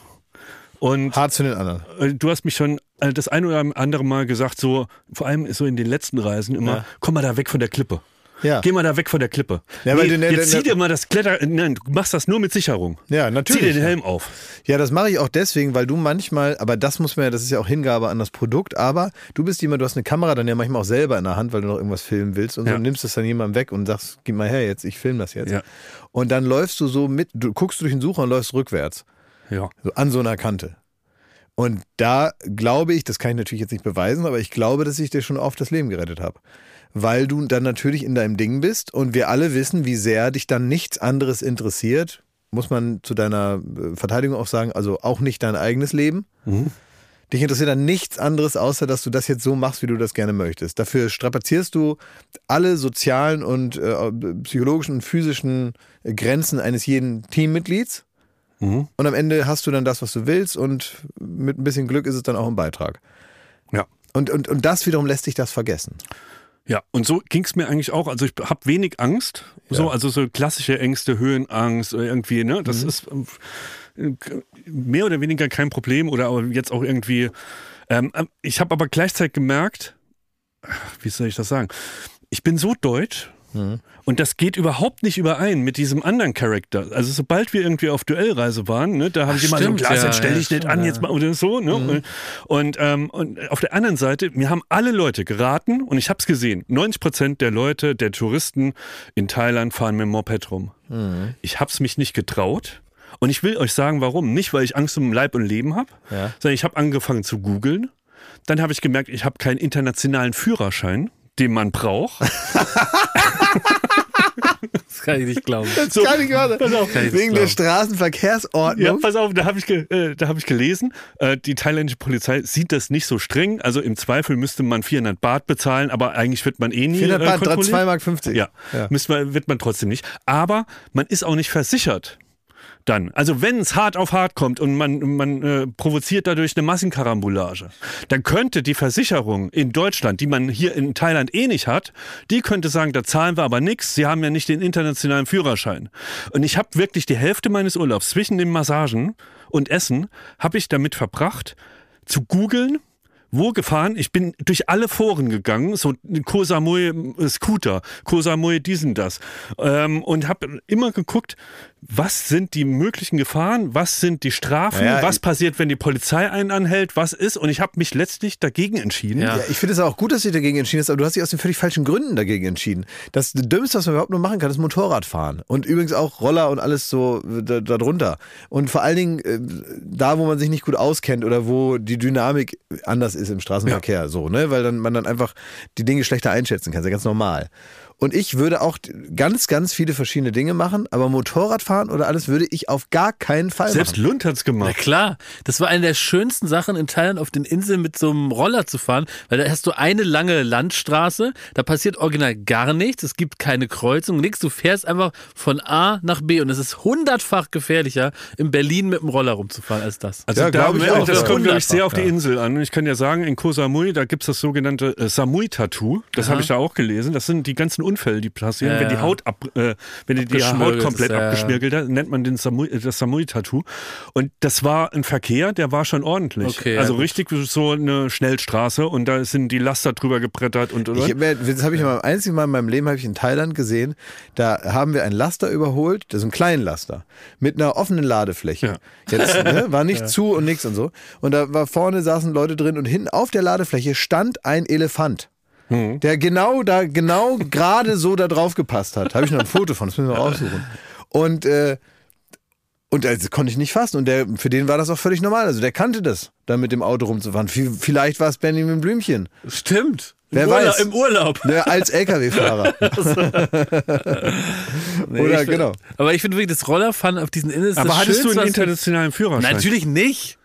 und Hart zu den anderen. äh, du hast mich schon äh, das ein oder andere Mal gesagt, so vor allem so in den letzten Reisen immer, Ja. komm mal da weg von der Klippe. Ja. Geh mal da weg von der Klippe. Ja, nee, du- ne- jetzt zieh dir mal das Kletter. Nein, du machst das nur mit Sicherung. Ja, natürlich. Zieh dir den. Helm auf. Ja, das mache ich auch deswegen, weil du manchmal, aber das muss man ja, das ist ja auch Hingabe an das Produkt, aber du bist jemand, du hast eine Kamera dann ja manchmal auch selber in der Hand, weil du noch irgendwas filmen willst und Ja. so nimmst es dann jemandem weg und sagst, gib mal her jetzt, ich filme das jetzt. Ja. Und dann läufst du so mit, du guckst durch den Sucher und läufst rückwärts, Ja. so an so einer Kante. Und da glaube ich, das kann ich natürlich jetzt nicht beweisen, aber ich glaube, dass ich dir schon oft das Leben gerettet habe. Weil du dann natürlich in deinem Ding bist und wir alle wissen, wie sehr dich dann nichts anderes interessiert. Muss man zu deiner äh, Verteidigung auch sagen, also auch nicht dein eigenes Leben. Dich interessiert dann nichts anderes, außer dass du das jetzt so machst, wie du das gerne möchtest. Dafür strapazierst du alle sozialen und äh, psychologischen und physischen Grenzen eines jeden Teammitglieds. Mhm. Und am Ende hast du dann das, was du willst und mit ein bisschen Glück ist es dann auch ein Beitrag. Ja. Und, und, und das wiederum lässt sich das vergessen. Ja, und so ging es mir eigentlich auch. Also ich habe wenig Angst, so, Ja. also so klassische Ängste, Höhenangst oder irgendwie, ne? Das ist äh, mehr oder weniger kein Problem oder aber jetzt auch irgendwie. Ähm, ich habe aber gleichzeitig gemerkt, wie soll ich das sagen? Ich bin so deutsch. Und das geht überhaupt nicht überein mit diesem anderen Charakter. Also sobald wir irgendwie auf Duellreise waren, ne, da haben Ach, die mal so stimmt, Glas, ja, jetzt stell ja, dich nicht stimmt, an, ja. jetzt mal oder so. Ne? Und, und, ähm, und auf der anderen Seite, mir haben alle Leute geraten und ich habe es gesehen. 90 Prozent der Leute, der Touristen in Thailand fahren mit dem Moped rum. Ich habe es mich nicht getraut. Und ich will euch sagen, warum. Nicht, weil ich Angst um Leib und Leben habe, Ja. sondern ich habe angefangen zu googeln. Dann habe ich gemerkt, ich habe keinen internationalen Führerschein, den man braucht. <laughs> <laughs> Das kann ich nicht glauben. So, Kann ich gerade. pass auf. Kann ich Wegen nicht der glauben. Straßenverkehrsordnung. Ja, pass auf, da habe ich, äh, da hab ich gelesen, äh, die thailändische Polizei sieht das nicht so streng. Also im Zweifel müsste man 400 Baht bezahlen, aber eigentlich wird man eh nie 400 äh, Baht, kontrolliert. 2 Mark 50. Ja, Ja. Man, wird man trotzdem nicht. Aber man ist auch nicht versichert. Dann. Also wenn es hart auf hart kommt und man, man äh, provoziert dadurch eine Massenkarambolage, dann könnte die Versicherung in Deutschland, die man hier in Thailand eh nicht hat, die könnte sagen, da zahlen wir aber nichts, sie haben ja nicht den internationalen Führerschein. Und ich habe wirklich die Hälfte meines Urlaubs zwischen den Massagen und Essen, habe ich damit verbracht, zu googeln, wo gefahren? Ich bin durch alle Foren gegangen, so Koh Samui äh, Scooter, Koh Samui diesen das ähm, und habe immer geguckt, was sind die möglichen Gefahren, was sind die Strafen, Ja, was passiert, wenn die Polizei einen anhält, was ist und ich habe mich letztlich dagegen entschieden. Ja. Ja, ich finde es auch gut, dass du dich dagegen entschieden hast, aber du hast dich aus den völlig falschen Gründen dagegen entschieden. Das Dümmste, was man überhaupt nur machen kann, ist Motorradfahren. Und übrigens auch Roller und alles so da- darunter. Und vor allen Dingen äh, da, wo man sich nicht gut auskennt oder wo die Dynamik anders ist im Straßenverkehr, so, ne? Weil dann man dann einfach die Dinge schlechter einschätzen kann. Das ist ja ganz normal. Und ich würde auch ganz, ganz viele verschiedene Dinge machen, aber Motorradfahren oder alles würde ich auf gar keinen Fall Selbst machen. Lund hat's Na gemacht. klar, das war eine der schönsten Sachen in Thailand auf den Inseln mit so einem Roller zu fahren, weil da hast du eine lange Landstraße, da passiert original gar nichts, es gibt keine Kreuzung, nichts, du fährst einfach von A nach B und es ist hundertfach gefährlicher, in Berlin mit dem Roller rumzufahren als das. Also Ja, da, glaub ich auch, das ja. kommt, glaube ich, sehr auf die Insel an. Und ich kann ja sagen, in Koh Samui, da gibt's das sogenannte äh, Samui-Tattoo. Das habe ich da auch gelesen. Das sind die ganzen Unfälle, die passieren, Ja, wenn die ja. Haut ab, äh, wenn die, die Haut komplett ist, ja, ja. abgeschmirgelt hat, nennt man den Samui, äh, das Samui-Tattoo. Und das war ein Verkehr, der war schon ordentlich. Okay, ja, also gut. richtig so eine Schnellstraße und da sind die Laster drüber gebrettert und, und, Ich, das habe ich mal einzigen Mal in meinem Leben habe ich in Thailand gesehen. Da haben wir einen Laster überholt, das ist ein kleinen Laster mit einer offenen Ladefläche. Jetzt ne, <laughs> war nicht zu und nichts und so. Und da war vorne saßen Leute drin und hinten auf der Ladefläche stand ein Elefant. Der genau da, genau <laughs> gerade so da drauf gepasst hat. Habe ich noch ein Foto von, das müssen wir raussuchen. Und, äh, und das konnte ich nicht fassen. Und der, für den war das auch völlig normal. Also der kannte das, da mit dem Auto rumzufahren. Vielleicht war es Benjamin Blümchen. Stimmt. Wer Im weiß. Urlaub, Im Urlaub. Ne, als LKW-Fahrer. <laughs> <laughs> Nee, Oder find- genau. Aber ich finde wirklich, das Rollerfahren auf diesen Inseln ist Aber das hattest du einen internationalen Führerschein? Natürlich nicht.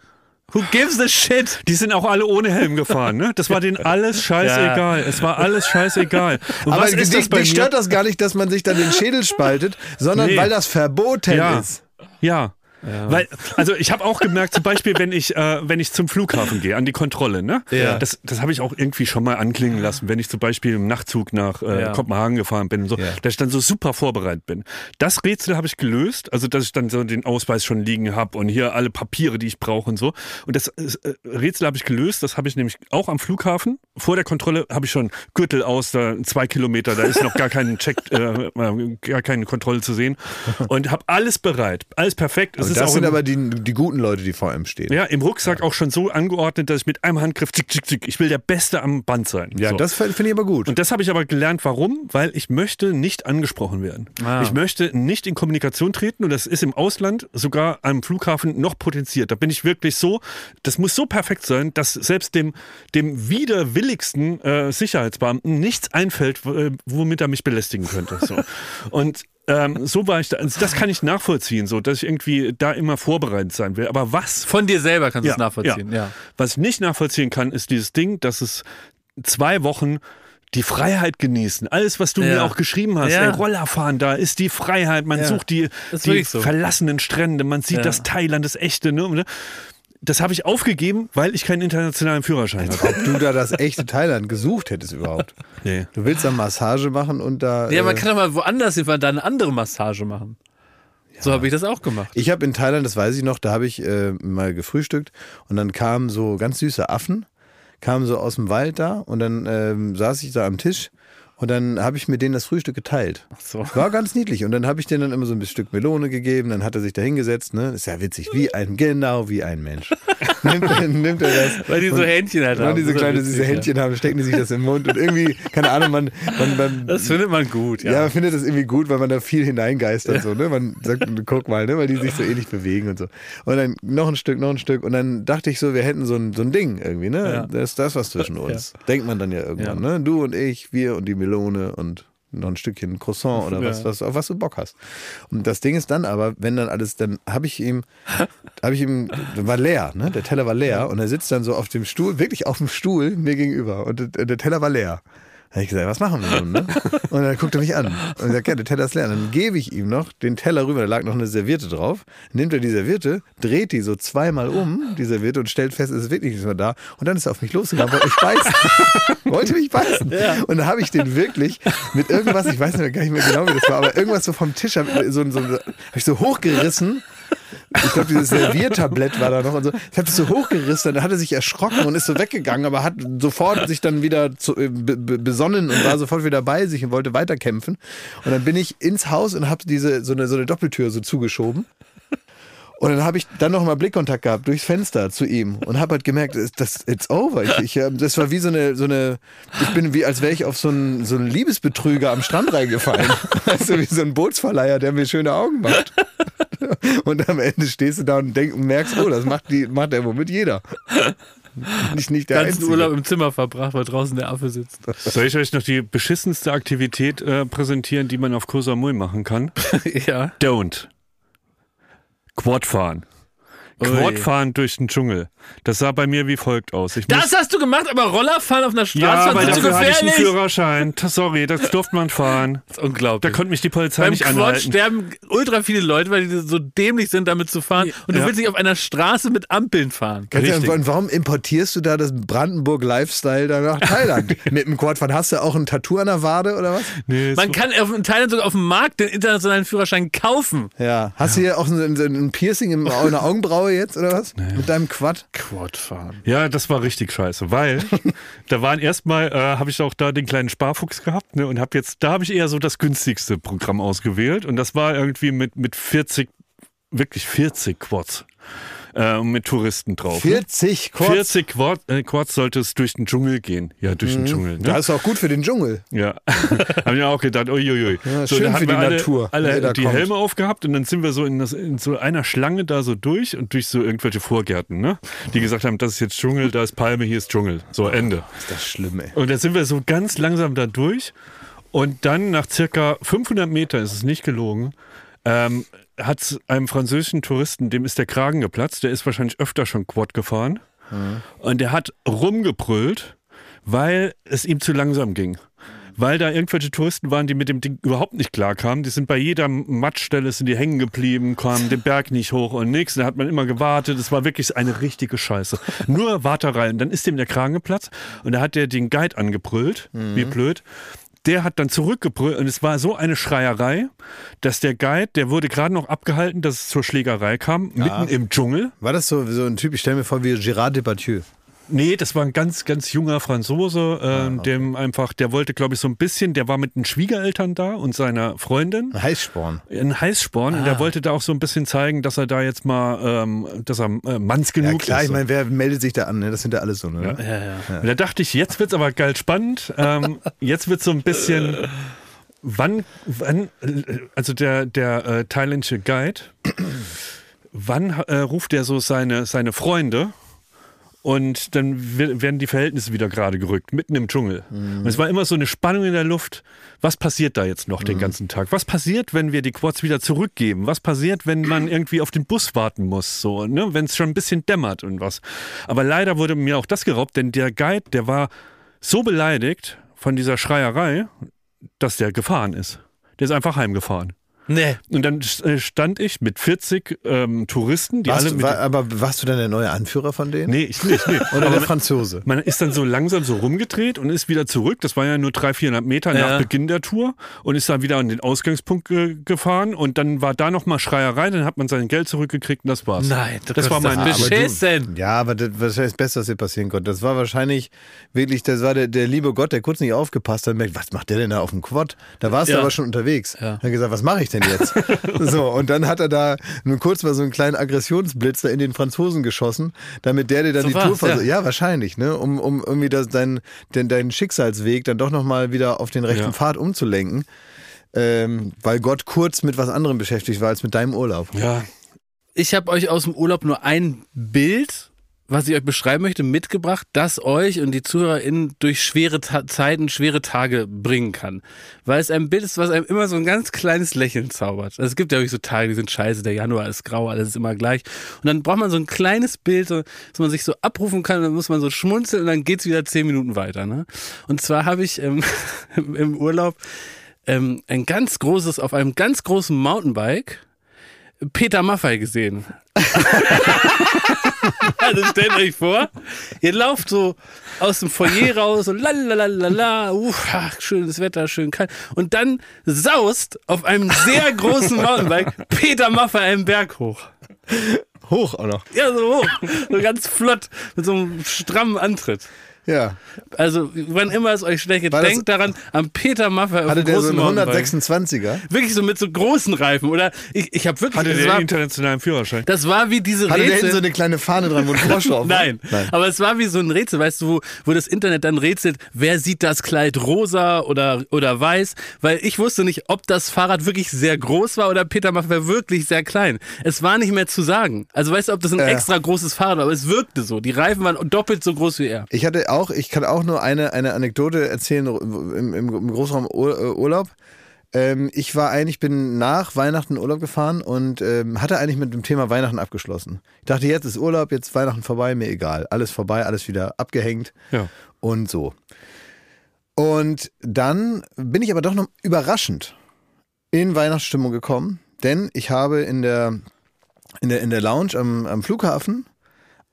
Who gives a shit? Die sind auch alle ohne Helm gefahren, ne? Das war denen <laughs> alles scheißegal. Es war alles scheißegal. Und Aber was ist das dich, mir? stört das gar nicht, dass man sich dann den Schädel spaltet, sondern Nee. weil das verboten Ja. ist. Ja. Weil, also ich habe auch gemerkt, zum Beispiel, wenn ich, äh, wenn ich zum Flughafen gehe, an die Kontrolle, ne? Ja. Das, das habe ich auch irgendwie schon mal anklingen lassen, wenn ich zum Beispiel im Nachtzug nach äh, Ja. Kopenhagen gefahren bin und so, Ja. dass ich dann so super vorbereitet bin. Das Rätsel habe ich gelöst, also dass ich dann so den Ausweis schon liegen habe und hier alle Papiere, die ich brauche und so. Und das äh, Rätsel habe ich gelöst, das habe ich nämlich auch am Flughafen. Vor der Kontrolle habe ich schon Gürtel aus, da zwei Kilometer, da ist noch gar kein Check, äh, <laughs> gar keine Kontrolle zu sehen. Und habe alles bereit, alles perfekt. Und ist das auch sind im- aber die, die guten Leute, die vor einem stehen. ja, im Rucksack auch schon so angeordnet, dass ich mit einem Handgriff, zick, zick, zick, ich will der Beste am Band sein. Ja, so. das finde ich aber gut. Und das habe ich aber gelernt, warum? Weil ich möchte nicht angesprochen werden. Ah. Ich möchte nicht in Kommunikation treten und das ist im Ausland sogar am Flughafen noch potenziert. Da bin ich wirklich so, das muss so perfekt sein, dass selbst dem, dem widerwilligsten äh, Sicherheitsbeamten nichts einfällt, womit er mich belästigen könnte. So. <laughs> Und ähm, so war ich da. Also das kann ich nachvollziehen, so dass ich irgendwie da immer vorbereitet sein will. Aber was Von dir selber kannst du es nachvollziehen. Ja. was ich nicht nachvollziehen kann, ist dieses Ding, dass es zwei Wochen die Freiheit genießen. Alles, was du Ja. mir auch geschrieben hast, Ja. ey, Rollerfahren, da ist die Freiheit. Man Ja. sucht die, die so. verlassenen Strände, man sieht Ja. das Thailand, das echte. Ne? Das habe ich aufgegeben, weil ich keinen internationalen Führerschein habe. Ob du da das echte Thailand gesucht hättest überhaupt. Nee. Du willst da Massage machen und da. Ja, man äh, kann doch mal woanders hinfahren, da eine andere Massage machen. So habe ich das auch gemacht. Ich habe in Thailand, das weiß ich noch, da habe ich äh, mal gefrühstückt und dann kamen so ganz süße Affen, kamen so aus dem Wald da und dann ähm, saß ich da am Tisch und dann habe ich mit denen das Frühstück geteilt. so. War ganz niedlich und dann habe ich denen dann immer so ein Stück Melone gegeben, dann hat er sich da hingesetzt, ne? Ist ja witzig, wie ein, genau wie ein Mensch. <laughs> nimmt, er- nimmt er das. Weil die so Händchen halt haben. diese ja kleine, diese Händchen haben, stecken die sich das im Mund und irgendwie, keine Ahnung, man, man, man Ja. Das findet man gut, ja. ja. man findet das irgendwie gut, weil man da viel hineingeistert. So, ne? Man sagt, guck mal, ne? weil die sich so ähnlich bewegen und so. Und dann noch ein Stück, noch ein Stück. Und dann dachte ich so, wir hätten so ein, so ein Ding irgendwie. Ne? Ja. Das ist das was zwischen uns. Denkt man dann ja irgendwann. Ja. Ne? Du und ich, wir und die Melone und noch ein Stückchen Croissant oder was, Ja. was, auf was du Bock hast. Und das Ding ist dann aber, wenn dann alles, dann habe ich ihm, habe ich ihm, war leer, ne? Der Teller war leer und er sitzt dann so auf dem Stuhl, wirklich auf dem Stuhl mir gegenüber und der Teller war leer. Habe ich gesagt, was machen wir nun? Ne? Und dann guckt er mich an und sagt, ja, der Teller ist leer. Und dann gebe ich ihm noch den Teller rüber, da lag noch eine Serviette drauf. Nimmt er die Serviette, dreht die so zweimal um, die Serviette, und stellt fest, es ist wirklich nichts mehr da. Und dann ist er auf mich losgegangen, wollte mich beißen. <laughs> wollte mich beißen. Und dann habe ich den wirklich mit irgendwas, ich weiß gar nicht mehr genau, wie das war, aber irgendwas so vom Tisch, so, so, hab ich so hochgerissen ich glaube, dieses Serviertablett war da noch und so. Ich habe das so hochgerissen, dann hat er sich erschrocken und ist so weggegangen, aber hat sofort sich dann wieder zu, äh, besonnen und war sofort wieder bei sich und wollte weiterkämpfen. Und dann bin ich ins Haus und habe diese so eine, so eine Doppeltür so zugeschoben. Und dann habe ich dann noch mal Blickkontakt gehabt durchs Fenster zu ihm und habe halt gemerkt, das it's over. Ich, ich, ähm, das war wie so eine so eine ich bin wie als wäre ich auf so einen so einen Liebesbetrüger am Strand reingefallen. du, <laughs> wie so ein Bootsverleiher, der mir schöne Augen macht. <laughs> Und am Ende stehst du da und, denk, und merkst, oh, das macht die macht der womit jeder. Nicht, nicht der ganzen Urlaub im Zimmer verbracht, weil draußen der Affe sitzt. Soll ich euch noch die beschissenste Aktivität äh, präsentieren, die man auf Koh Samui machen kann? <laughs> ja. Don't. Quad fahren. Quad fahren durch den Dschungel. Das sah bei mir wie folgt aus. Ich das hast du gemacht, aber Rollerfahren auf einer Straße ja, weil dafür hatte ich einen Führerschein. Sorry, das durfte man fahren. <laughs> Das ist unglaublich. Da konnte mich die Polizei Beim nicht Quad anhalten. sterben ultra viele Leute, weil die so dämlich sind, damit zu fahren. Und du Ja. willst nicht auf einer Straße mit Ampeln fahren. Richtig. ehrlich, warum importierst du da das Brandenburg-Lifestyle da nach Thailand? <laughs> Mit dem Quadfahren hast du auch ein Tattoo an der Wade oder was? Nee, Man kann auf, in Thailand sogar auf dem Markt den internationalen Führerschein kaufen. Ja. Hast du hier auch so ein, ein Piercing in der Augenbraue jetzt oder was? Mit deinem Quad? Quad fahren. Ja, das war richtig scheiße, weil <laughs> da waren erstmal, äh, habe ich auch da den kleinen Sparfuchs gehabt ne, und habe jetzt, da habe ich eher so das günstigste Programm ausgewählt und das war irgendwie mit, mit 40, wirklich 40 Quads äh, mit Touristen drauf. Ne? 40 Quads. 40 Quad, äh, Quads sollte es durch den Dschungel gehen. Ja, durch den Dschungel. Ne? Das ist auch gut für den Dschungel. Ja, <laughs> habe ich auch gedacht, uiuiui. Ja, so, schön für die wir alle, Natur, alle die kommt. Helme aufgehabt und dann sind wir so in, das, in so einer Schlange da so durch und durch so irgendwelche Vorgärten, ne? Die gesagt haben, das ist jetzt Dschungel, da ist Palme, hier ist Dschungel. So, Ende. Ist das schlimm, ey. Und dann sind wir so ganz langsam da durch und dann nach circa 500 Meter, ist es nicht gelogen, ähm, hat es einem französischen Touristen, dem ist der Kragen geplatzt, der ist wahrscheinlich öfter schon Quad gefahren und der hat rumgebrüllt, weil es ihm zu langsam ging. Weil da irgendwelche Touristen waren, die mit dem Ding überhaupt nicht klarkamen. Die sind bei jeder Matschstelle sind die hängen geblieben, kamen den Berg nicht hoch und nix. Da hat man immer gewartet. Es war wirklich eine richtige Scheiße. Nur Warterei. Und dann ist dem der Kragen geplatzt und da hat der den Guide angebrüllt. Wie blöd. Der hat dann zurückgebrüllt und es war so eine Schreierei, dass der Guide, der wurde gerade noch abgehalten, dass es zur Schlägerei kam, mitten im Dschungel. War das so, so ein Typ, ich stelle mir vor, wie Gérard Depardieu. Nee, das war ein ganz, ganz junger Franzose, äh, dem einfach, der wollte, glaube ich, so ein bisschen, der war mit den Schwiegereltern da und seiner Freundin. Ein Heißsporn. Ein Heißsporn und der wollte da auch so ein bisschen zeigen, dass er da jetzt mal, ähm, dass er äh, Manns Ja genug klar, ist. ich meine, wer meldet sich da an? Ne? Das sind ja alles so, ne? Und da dachte ich, jetzt wird's aber geil spannend. Ähm, jetzt wird's so ein bisschen, wann, wann, also der, der äh, thailändische Guide, wann äh, ruft der so seine, seine Freunde? Und dann wer- werden die Verhältnisse wieder gerade gerückt, mitten im Dschungel. Und es war immer so eine Spannung in der Luft. Was passiert da jetzt noch den ganzen Tag? Was passiert, wenn wir die Quads wieder zurückgeben? Was passiert, wenn man irgendwie auf den Bus warten muss? So, ne? Wenn es schon ein bisschen dämmert und was. Aber leider wurde mir auch das geraubt, denn der Guide, der war so beleidigt von dieser Schreierei, dass der gefahren ist. Der ist einfach heimgefahren. Nee. Und dann äh, stand ich mit 40 ähm, Touristen, die Warst, alle du- war, aber warst du dann der neue Anführer von denen? nee, ich nicht. Nee. <laughs> Oder Aber der man- Franzose? man ist dann so langsam so rumgedreht und ist wieder zurück. Das war ja nur 300, 400 Meter Ja. nach Beginn der Tour und ist dann wieder an den Ausgangspunkt ge gefahren und dann war da nochmal Schreierei, dann hat man sein Geld zurückgekriegt und das war's. Nein, das war mein das aber du- beschissen. Ja, aber das, was ist das Beste, was dir passieren konnte? Das war wahrscheinlich wirklich, das war der, der liebe Gott, der kurz nicht aufgepasst hat und merkt, was macht der denn da auf dem Quad? Da warst Ja. du aber schon unterwegs. Ja. Hat gesagt, was mache ich denn jetzt? <laughs> so, und dann hat er da nur kurz mal so einen kleinen Aggressionsblitz da in den Franzosen geschossen, damit der dir dann So die Tour vers- ja. ja. wahrscheinlich, ne? Um, um irgendwie das, dein, den, deinen Schicksalsweg dann doch nochmal wieder auf den rechten Ja. Pfad umzulenken. Ähm, weil Gott kurz mit was anderem beschäftigt war als mit deinem Urlaub. Ja, Ich habe euch aus dem Urlaub nur ein Bild, was ich euch beschreiben möchte, mitgebracht, das euch und die ZuhörerInnen durch schwere Ta Zeiten, schwere Tage bringen kann. Weil es ein Bild ist, was einem immer so ein ganz kleines Lächeln zaubert. Also es gibt ja wirklich so Tage, die sind scheiße, der Januar ist grau, alles ist immer gleich. Und dann braucht man so ein kleines Bild, so, dass man sich so abrufen kann, dann muss man so schmunzeln und dann geht's wieder zehn Minuten weiter. Ne? Und zwar habe ich ähm, <laughs> im Urlaub ähm, ein ganz großes, auf einem ganz großen Mountainbike Peter Maffei gesehen. <laughs> also stellt euch vor, ihr lauft so aus dem Foyer raus und lalalala, uff, schönes Wetter, schön kalt. Und dann saust auf einem sehr großen Mountainbike Peter Maffei einen Berg hoch. Hoch auch noch. Ja, so hoch. So ganz flott, mit so einem strammen Antritt. Ja. Also, wann immer es euch schlecht geht, denkt daran am Peter Maffay Hatte der so einen Mountainbike. 126er? Wirklich so mit so großen Reifen, oder? Ich, ich habe wirklich, Hatte der war, internationalen Führerschein? das war wie diese Hatte der Rätsel. hinten so eine kleine Fahne dran, wo ein Frosch drauf <laughs> war? Nein. Nein. aber es war wie so ein Rätsel, weißt du, wo, wo das Internet dann rätselt, wer sieht das Kleid rosa oder, oder weiß, weil ich wusste nicht, ob das Fahrrad wirklich sehr groß war oder Peter Maffay wirklich sehr klein. Es war nicht mehr zu sagen. Also weißt du, ob das ein Äh. extra großes Fahrrad war, aber es wirkte so. Die Reifen waren doppelt so groß wie er. Ich hatte auch, ich kann auch nur eine, eine Anekdote erzählen im, im, im Großraum Ur- äh, Urlaub. Ähm, ich war eigentlich, bin nach Weihnachten Urlaub gefahren und ähm, hatte eigentlich mit dem Thema Weihnachten abgeschlossen. Ich dachte, jetzt ist Urlaub, jetzt Weihnachten vorbei, mir egal. Alles vorbei, alles wieder abgehängt Ja. und so. Und dann bin ich aber doch noch überraschend in Weihnachtsstimmung gekommen, denn ich habe in der, in der, in der Lounge am, am Flughafen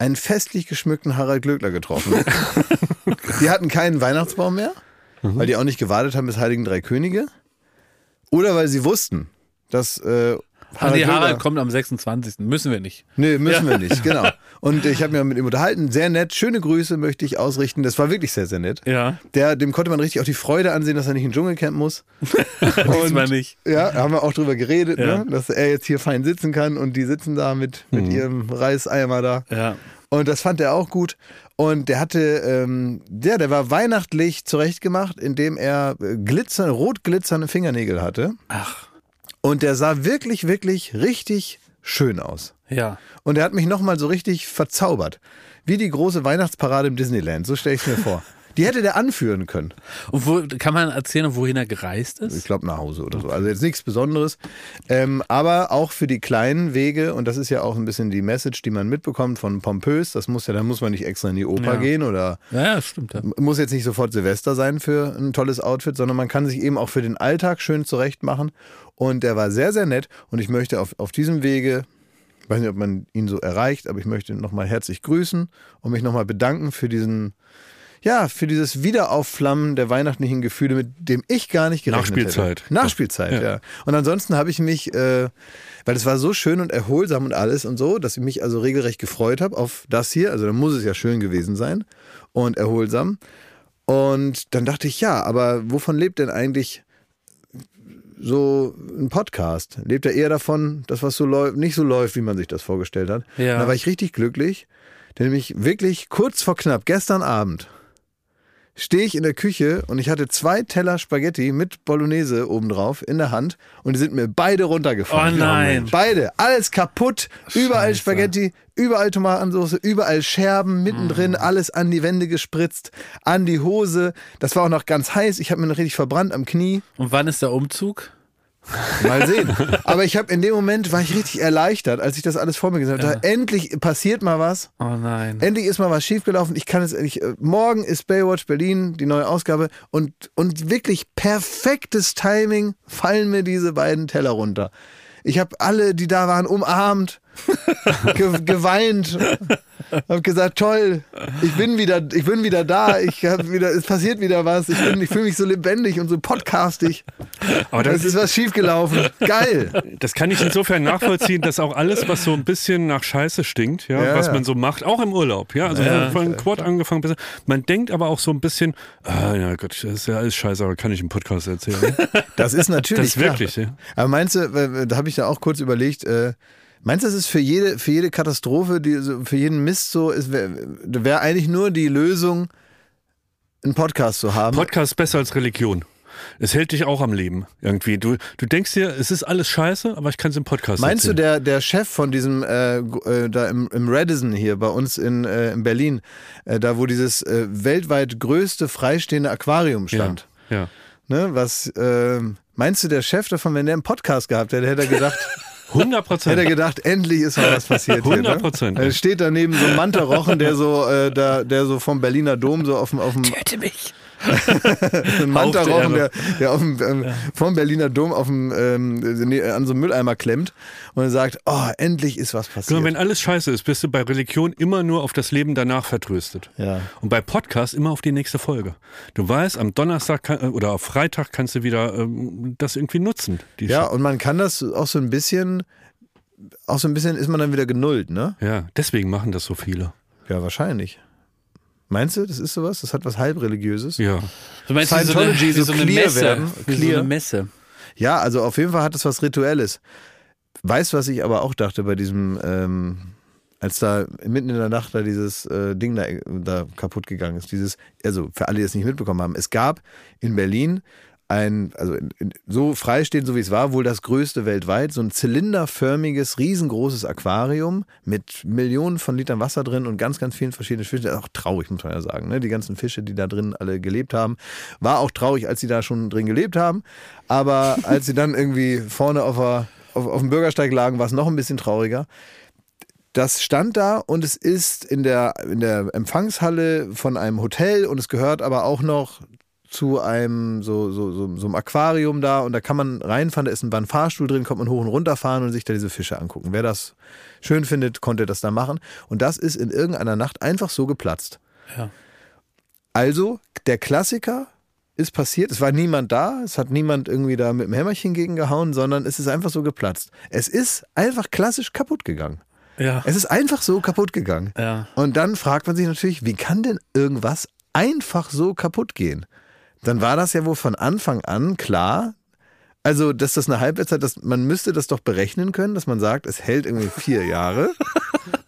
einen festlich geschmückten Harald Glöckler getroffen. die hatten keinen Weihnachtsbaum mehr, weil die auch nicht gewartet haben bis Heiligen Drei Könige. Oder weil sie wussten, dass äh, Harald, nee, Glöckler- Harald kommt am 26. Müssen wir nicht. Nee, müssen wir nicht, genau. <laughs> Und ich habe mich mit ihm unterhalten, sehr nett. Schöne Grüße möchte ich ausrichten. Das war wirklich sehr, sehr nett. Ja. Der, dem konnte man richtig auch die Freude ansehen, dass er nicht in den Dschungelcamp muss. <laughs> Diesmal nicht. Ja, haben wir auch drüber geredet, Ja. ne? dass er jetzt hier fein sitzen kann und die sitzen da mit, mit ihrem Reiseimer da. Ja. Und das fand er auch gut. Und der hatte, ähm, der, der war weihnachtlich zurechtgemacht, indem er äh, glitzernde, rot glitzernde Fingernägel hatte. Ach. Und der sah wirklich, wirklich richtig schön aus. Ja. Und er hat mich nochmal so richtig verzaubert. Wie die große Weihnachtsparade im Disneyland. So stelle ich es mir vor. <laughs> Die hätte der anführen können. Und wo, kann man erzählen, wohin er gereist Ich ist? glaube nach Hause oder so. Also jetzt nichts Besonderes. Ähm, aber auch für die kleinen Wege, und das ist ja auch ein bisschen die Message, die man mitbekommt von Pompös, das muss ja, da muss man nicht extra in die Oper Ja. gehen oder Ja, stimmt. Ja. muss jetzt nicht sofort Silvester sein für ein tolles Outfit, sondern man kann sich eben auch für den Alltag schön zurecht machen. Und der war sehr, sehr nett. Und ich möchte auf, auf diesem Wege, ich weiß nicht, ob man ihn so erreicht, aber ich möchte nochmal herzlich grüßen und mich nochmal bedanken für diesen, ja, für dieses Wiederaufflammen der weihnachtlichen Gefühle, mit dem ich gar nicht gerechnet Nachspielzeit. hätte. Nachspielzeit, ja. Ja. Und ansonsten habe ich mich, äh, weil es war so schön und erholsam und alles und so, dass ich mich also regelrecht gefreut habe auf das hier. Also da muss es ja schön gewesen sein und erholsam. Und dann dachte ich, ja, aber wovon lebt denn eigentlich so ein Podcast? Lebt er eher davon, dass was so läuft, nicht so läuft, wie man sich das vorgestellt hat? Ja. Und da war ich richtig glücklich, denn nämlich wirklich kurz vor knapp, gestern Abend, stehe ich in der Küche und ich hatte zwei Teller Spaghetti mit Bolognese obendrauf in der Hand und die sind mir beide runtergefallen. Oh nein. Beide, alles kaputt, überall Scheiße. Spaghetti, überall Tomatensauce, überall Scherben, mittendrin, alles an die Wände gespritzt, an die Hose. Das war auch noch ganz heiß, ich habe mir noch richtig verbrannt am Knie. Und wann ist der Umzug? Mal sehen. <laughs> Aber ich habe in dem Moment war ich richtig erleichtert, als ich das alles vor mir gesehen habe. Da Endlich passiert mal was. Oh nein. Endlich ist mal was schiefgelaufen. Ich kann es endlich. äh, Morgen ist Baywatch Berlin, die neue Ausgabe. Und, und wirklich perfektes Timing fallen mir diese beiden Teller runter. Ich habe alle, die da waren, umarmt, <laughs> ge geweint, habe gesagt, toll, ich bin wieder, ich bin wieder da, ich habe wieder, es passiert wieder was, ich, bin- ich fühle mich so lebendig und so podcastig. Aber Es das, ist was schiefgelaufen. Geil. das kann ich insofern nachvollziehen, dass auch alles, was so ein bisschen nach Scheiße stinkt, ja, Ja, was ja. man so macht, auch im Urlaub, ja, also Ja. von Quad angefangen bis, man denkt aber auch so ein bisschen, ah, ja Gott, das ist ja alles scheiße, aber kann ich im Podcast erzählen. Das ist natürlich Das ist wirklich, ja. Aber meinst du, da habe ich ja auch kurz überlegt, äh, meinst du, das ist für jede, für jede Katastrophe, die, für jeden Mist so, wäre wär eigentlich nur die Lösung, einen Podcast zu haben? Podcast ist besser als Religion. Es hält dich auch am Leben irgendwie. Du, du denkst dir, es ist alles scheiße, aber ich kann es im Podcast Meinst du, erzählen. der, der Chef von diesem, äh, äh, da im, im Radisson hier bei uns in, äh, in Berlin, äh, da wo dieses äh, weltweit größte freistehende Aquarium stand, Ja. ne, was, äh, meinst du, der Chef davon, wenn der einen Podcast gehabt hätte, hätte er gedacht, <laughs> 100 Prozent. Hätte er gedacht, endlich ist mal was passiert. hier, 100%, Ne? Er steht daneben so ein Mantarochen, der so, äh, da, der so vom Berliner Dom so auf dem, auf dem Töte mich. Ein Mantarochen, er der, der auf dem, ähm, vom Berliner Dom auf dem, ähm, nee, an so einem Mülleimer klemmt und sagt, oh, endlich ist was passiert. Genau, wenn alles scheiße ist, bist du bei Religion immer nur auf das Leben danach vertröstet. Ja. Und bei Podcast immer auf die nächste Folge. Du weißt, am Donnerstag kann, oder auf Freitag kannst du wieder ähm, das irgendwie nutzen. Ja, Sch- und man kann das auch so ein bisschen auch so ein bisschen, ist man dann wieder genullt, ne? Ja, deswegen machen das so viele. Ja, wahrscheinlich. Meinst du, das ist sowas? Das hat was halbreligiöses? Ja. Du meinst wie so eine, Scientology wie so so eine clear Messe. werden, Wie so eine Messe. Ja, also auf jeden Fall hat es was Rituelles. Weißt du, was ich aber auch dachte bei diesem, ähm, als da mitten in der Nacht da dieses äh, Ding da, da kaputt gegangen ist, dieses, also für alle, die es nicht mitbekommen haben, es gab in Berlin ein, also in, in, so freistehend, so wie es war, wohl das größte weltweit, so ein zylinderförmiges, riesengroßes Aquarium mit Millionen von Litern Wasser drin und ganz, ganz vielen verschiedenen Fischen. Das ist auch traurig, muss man ja sagen. Ne? Die ganzen Fische, die da drin alle gelebt haben. War auch traurig, als sie da schon drin gelebt haben. Aber <laughs> als sie dann irgendwie vorne auf, der, auf, auf dem Bürgersteig lagen, war es noch ein bisschen trauriger. Das stand da und es ist in der, in der Empfangshalle von einem Hotel und es gehört aber auch noch zu einem so, so, so, so einem Aquarium da und da kann man reinfahren, da ist ein, Fahrstuhl drin, kommt man hoch und runter fahren und sich da diese Fische angucken. Wer das schön findet, konnte das da machen. Und das ist in irgendeiner Nacht einfach so geplatzt. Ja. Also, der Klassiker ist passiert, es war niemand da, es hat niemand irgendwie da mit dem Hämmerchen gegengehauen, sondern es ist einfach so geplatzt. Es ist einfach klassisch kaputt gegangen. Ja. Es ist einfach so kaputt gegangen. Ja. Und dann fragt man sich natürlich, wie kann denn irgendwas einfach so kaputt gehen? Dann war das ja wohl von Anfang an klar, also dass das eine Halbwertszeit, dass man müsste das doch berechnen können, dass man sagt, es hält irgendwie vier Jahre. <laughs>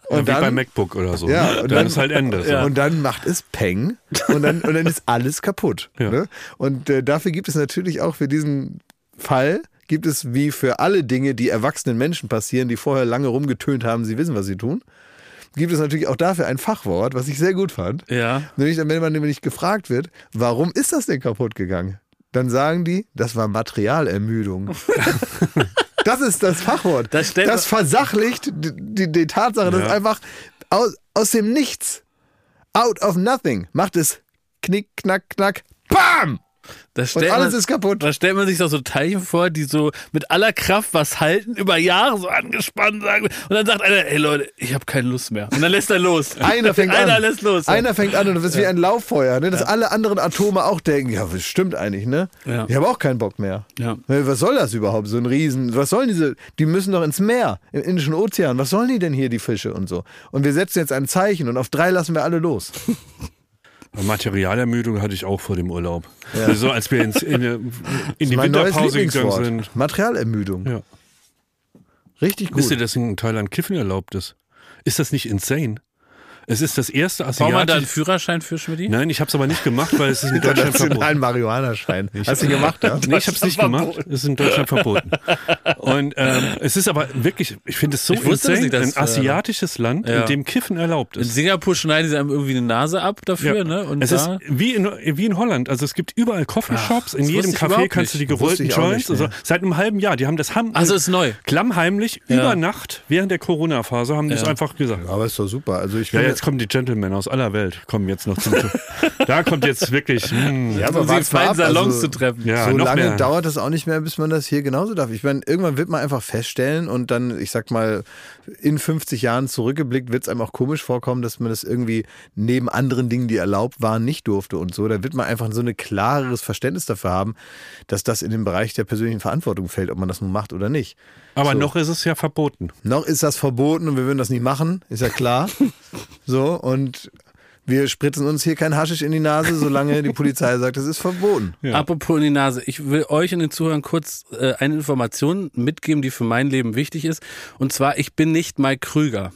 Und Und wie bei dann, MacBook oder so. Ja, und dann, dann- ist halt Ende. So. und dann macht es Peng und dann, und dann ist alles kaputt. <laughs> Ja. Ne? Und äh, dafür gibt es natürlich auch für diesen Fall, gibt es wie für alle Dinge, die erwachsenen Menschen passieren, die vorher lange rumgetönt haben, sie wissen, was sie tun, gibt es natürlich auch dafür ein Fachwort, was ich sehr gut fand. Ja. Nämlich, wenn man nämlich gefragt wird, warum ist das denn kaputt gegangen? Dann sagen die, das war Materialermüdung. <laughs> das ist das Fachwort. Das das versachlicht die, die, Tatsache, dass Ja. einfach aus, aus dem Nichts, out of nothing, macht es knick, knack, knack, bam! Das Und alles man, ist kaputt. Da stellt man sich doch so Teilchen vor, die so mit aller Kraft was halten, über Jahre so angespannt sagen. Und dann sagt einer, ey Leute, ich habe keine Lust mehr. Und dann lässt er los. <laughs> Einer fängt einer an. lässt los. Einer fängt an und das ist wie ein Lauffeuer, ne? dass alle anderen Atome auch denken, ja, das stimmt eigentlich, ne? Ja. Ich habe auch keinen Bock mehr. Ja. Was soll das überhaupt? So ein Riesen. Was sollen diese? Die müssen doch ins Meer, im Indischen Ozean. Was sollen die denn hier, die Fische und so? Und wir setzen jetzt ein Zeichen und auf drei lassen wir alle los. <laughs> Materialermüdung hatte ich auch vor dem Urlaub. Also als wir ins, in, in <laughs> die Winterpause gegangen sind. Materialermüdung. Ja. Richtig gut. Wisst ihr, dass in Thailand Kiffen erlaubt ist? Ist das nicht insane? Es ist das erste Braucht man da einen asiatische... Führerschein für Schmidt? Nein, ich habe es aber nicht gemacht, weil es ist in Deutschland verboten. Internationalen Marihuana-Schein. Hast du gemacht, ja? Nee, ich habe es nicht gemacht. Es ist in Deutschland verboten. Und ähm, es ist aber wirklich, ich finde es so Ich wusste das insane, ein äh, asiatisches Land, ja. in dem Kiffen erlaubt In ist. Singapur schneiden sie einem irgendwie eine Nase ab dafür, ne? Und es da, ist wie in, wie in Holland. Also es gibt überall Coffeeshops. In jedem Café kannst du die gewollten Joints. Also, seit einem halben Jahr. Die haben das ham also ist neu. klammheimlich Ja. über Nacht während der Corona-Phase haben die es Ja. einfach gesagt. Aber ist doch super. Also ich Ja, finde, jetzt kommen die Gentlemen aus aller Welt, kommen jetzt noch zum <laughs> Da kommt jetzt wirklich. hm, ja, Um sie in feinen. Salons Also- zu treffen. ja, so lange mehr. dauert es auch nicht mehr, bis man das hier genauso darf. Ich meine, irgendwann wird man einfach feststellen und dann, ich sag mal, in 50 Jahren zurückgeblickt, wird es einem auch komisch vorkommen, dass man das irgendwie neben anderen Dingen, die erlaubt waren, nicht durfte und so. Da wird man einfach so ein klareres Verständnis dafür haben, dass das in den Bereich der persönlichen Verantwortung fällt, ob man das nun macht oder nicht. Aber So. noch ist es ja verboten. Noch ist das verboten und wir würden das nicht machen, ist ja klar. <laughs> so, und wir spritzen uns hier kein Haschisch in die Nase, solange die Polizei sagt, es ist verboten. Ja. Apropos in die Nase, ich will euch und den Zuhörern kurz äh, eine Information mitgeben, die für mein Leben wichtig ist. Und zwar, ich bin nicht Mike Krüger.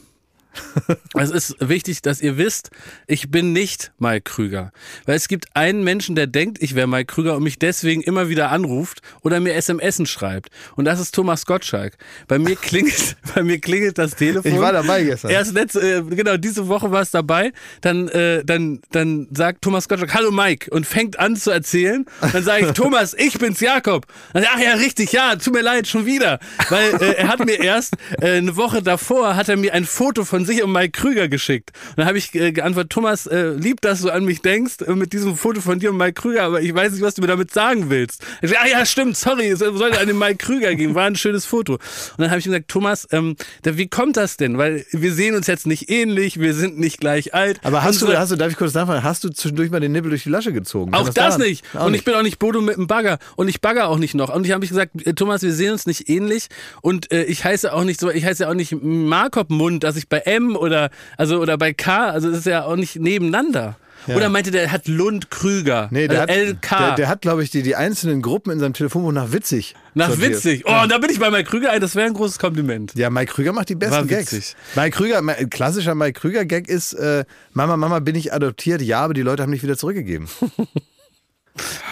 <laughs> Es ist wichtig, dass ihr wisst, ich bin nicht Mike Krüger. Weil es gibt einen Menschen, der denkt, ich wäre Mike Krüger und mich deswegen immer wieder anruft oder mir SMSen schreibt. Und das ist Thomas Gottschalk. Bei mir klingelt, <laughs> bei mir klingelt das Telefon. Ich war dabei gestern. Erst letzte, äh, genau, diese Woche war es dabei. Dann, äh, dann, dann sagt Thomas Gottschalk, hallo Mike, und fängt an zu erzählen. Dann sage ich, Thomas, ich bin's Jakob. Dann, ach ja, richtig, ja, tut mir leid, schon wieder. Weil äh, er hat mir erst äh, eine Woche davor hat er mir ein Foto von sich um Mike Krüger geschickt. Und dann habe ich äh, geantwortet, Thomas, äh, lieb, dass du an mich denkst äh, mit diesem Foto von dir und Mike Krüger, aber ich weiß nicht, was du mir damit sagen willst. Ich ah ja, stimmt, sorry, es sollte an den Mike Krüger gehen, war ein schönes Foto. Und dann habe ich ihm gesagt, Thomas, ähm, wie kommt das denn? Weil wir sehen uns jetzt nicht ähnlich, wir sind nicht gleich alt. Aber hast Unsere- du, hast du, darf ich kurz nachfragen, hast du zwischendurch mal den Nippel durch die Lasche gezogen? Kann auch das daran- nicht. Auch und nicht. ich bin auch nicht Bodo mit dem Bagger. Und ich bagger auch nicht noch. Und ich habe gesagt, äh, Thomas, wir sehen uns nicht ähnlich. Und äh, ich heiße auch nicht so, ich heiße ja auch nicht Markop Mund, dass ich bei M oder also oder bei K, also das ist ja auch nicht nebeneinander. Oder meinte der, er hat Lund Krüger. Nee, der also hat, LK. der, der hat, glaube ich, die, die einzelnen Gruppen in seinem Telefonbuch nach witzig. nach sortiert. witzig. Oh, und da bin ich bei Mike Krüger ein, das wäre ein großes Kompliment. Ja, Mike Krüger macht die besten Gags. Mike Krüger, ein klassischer Mike Krüger Gag ist, äh, Mama, Mama, bin ich adoptiert? Ja, aber die Leute haben mich wieder zurückgegeben. <laughs>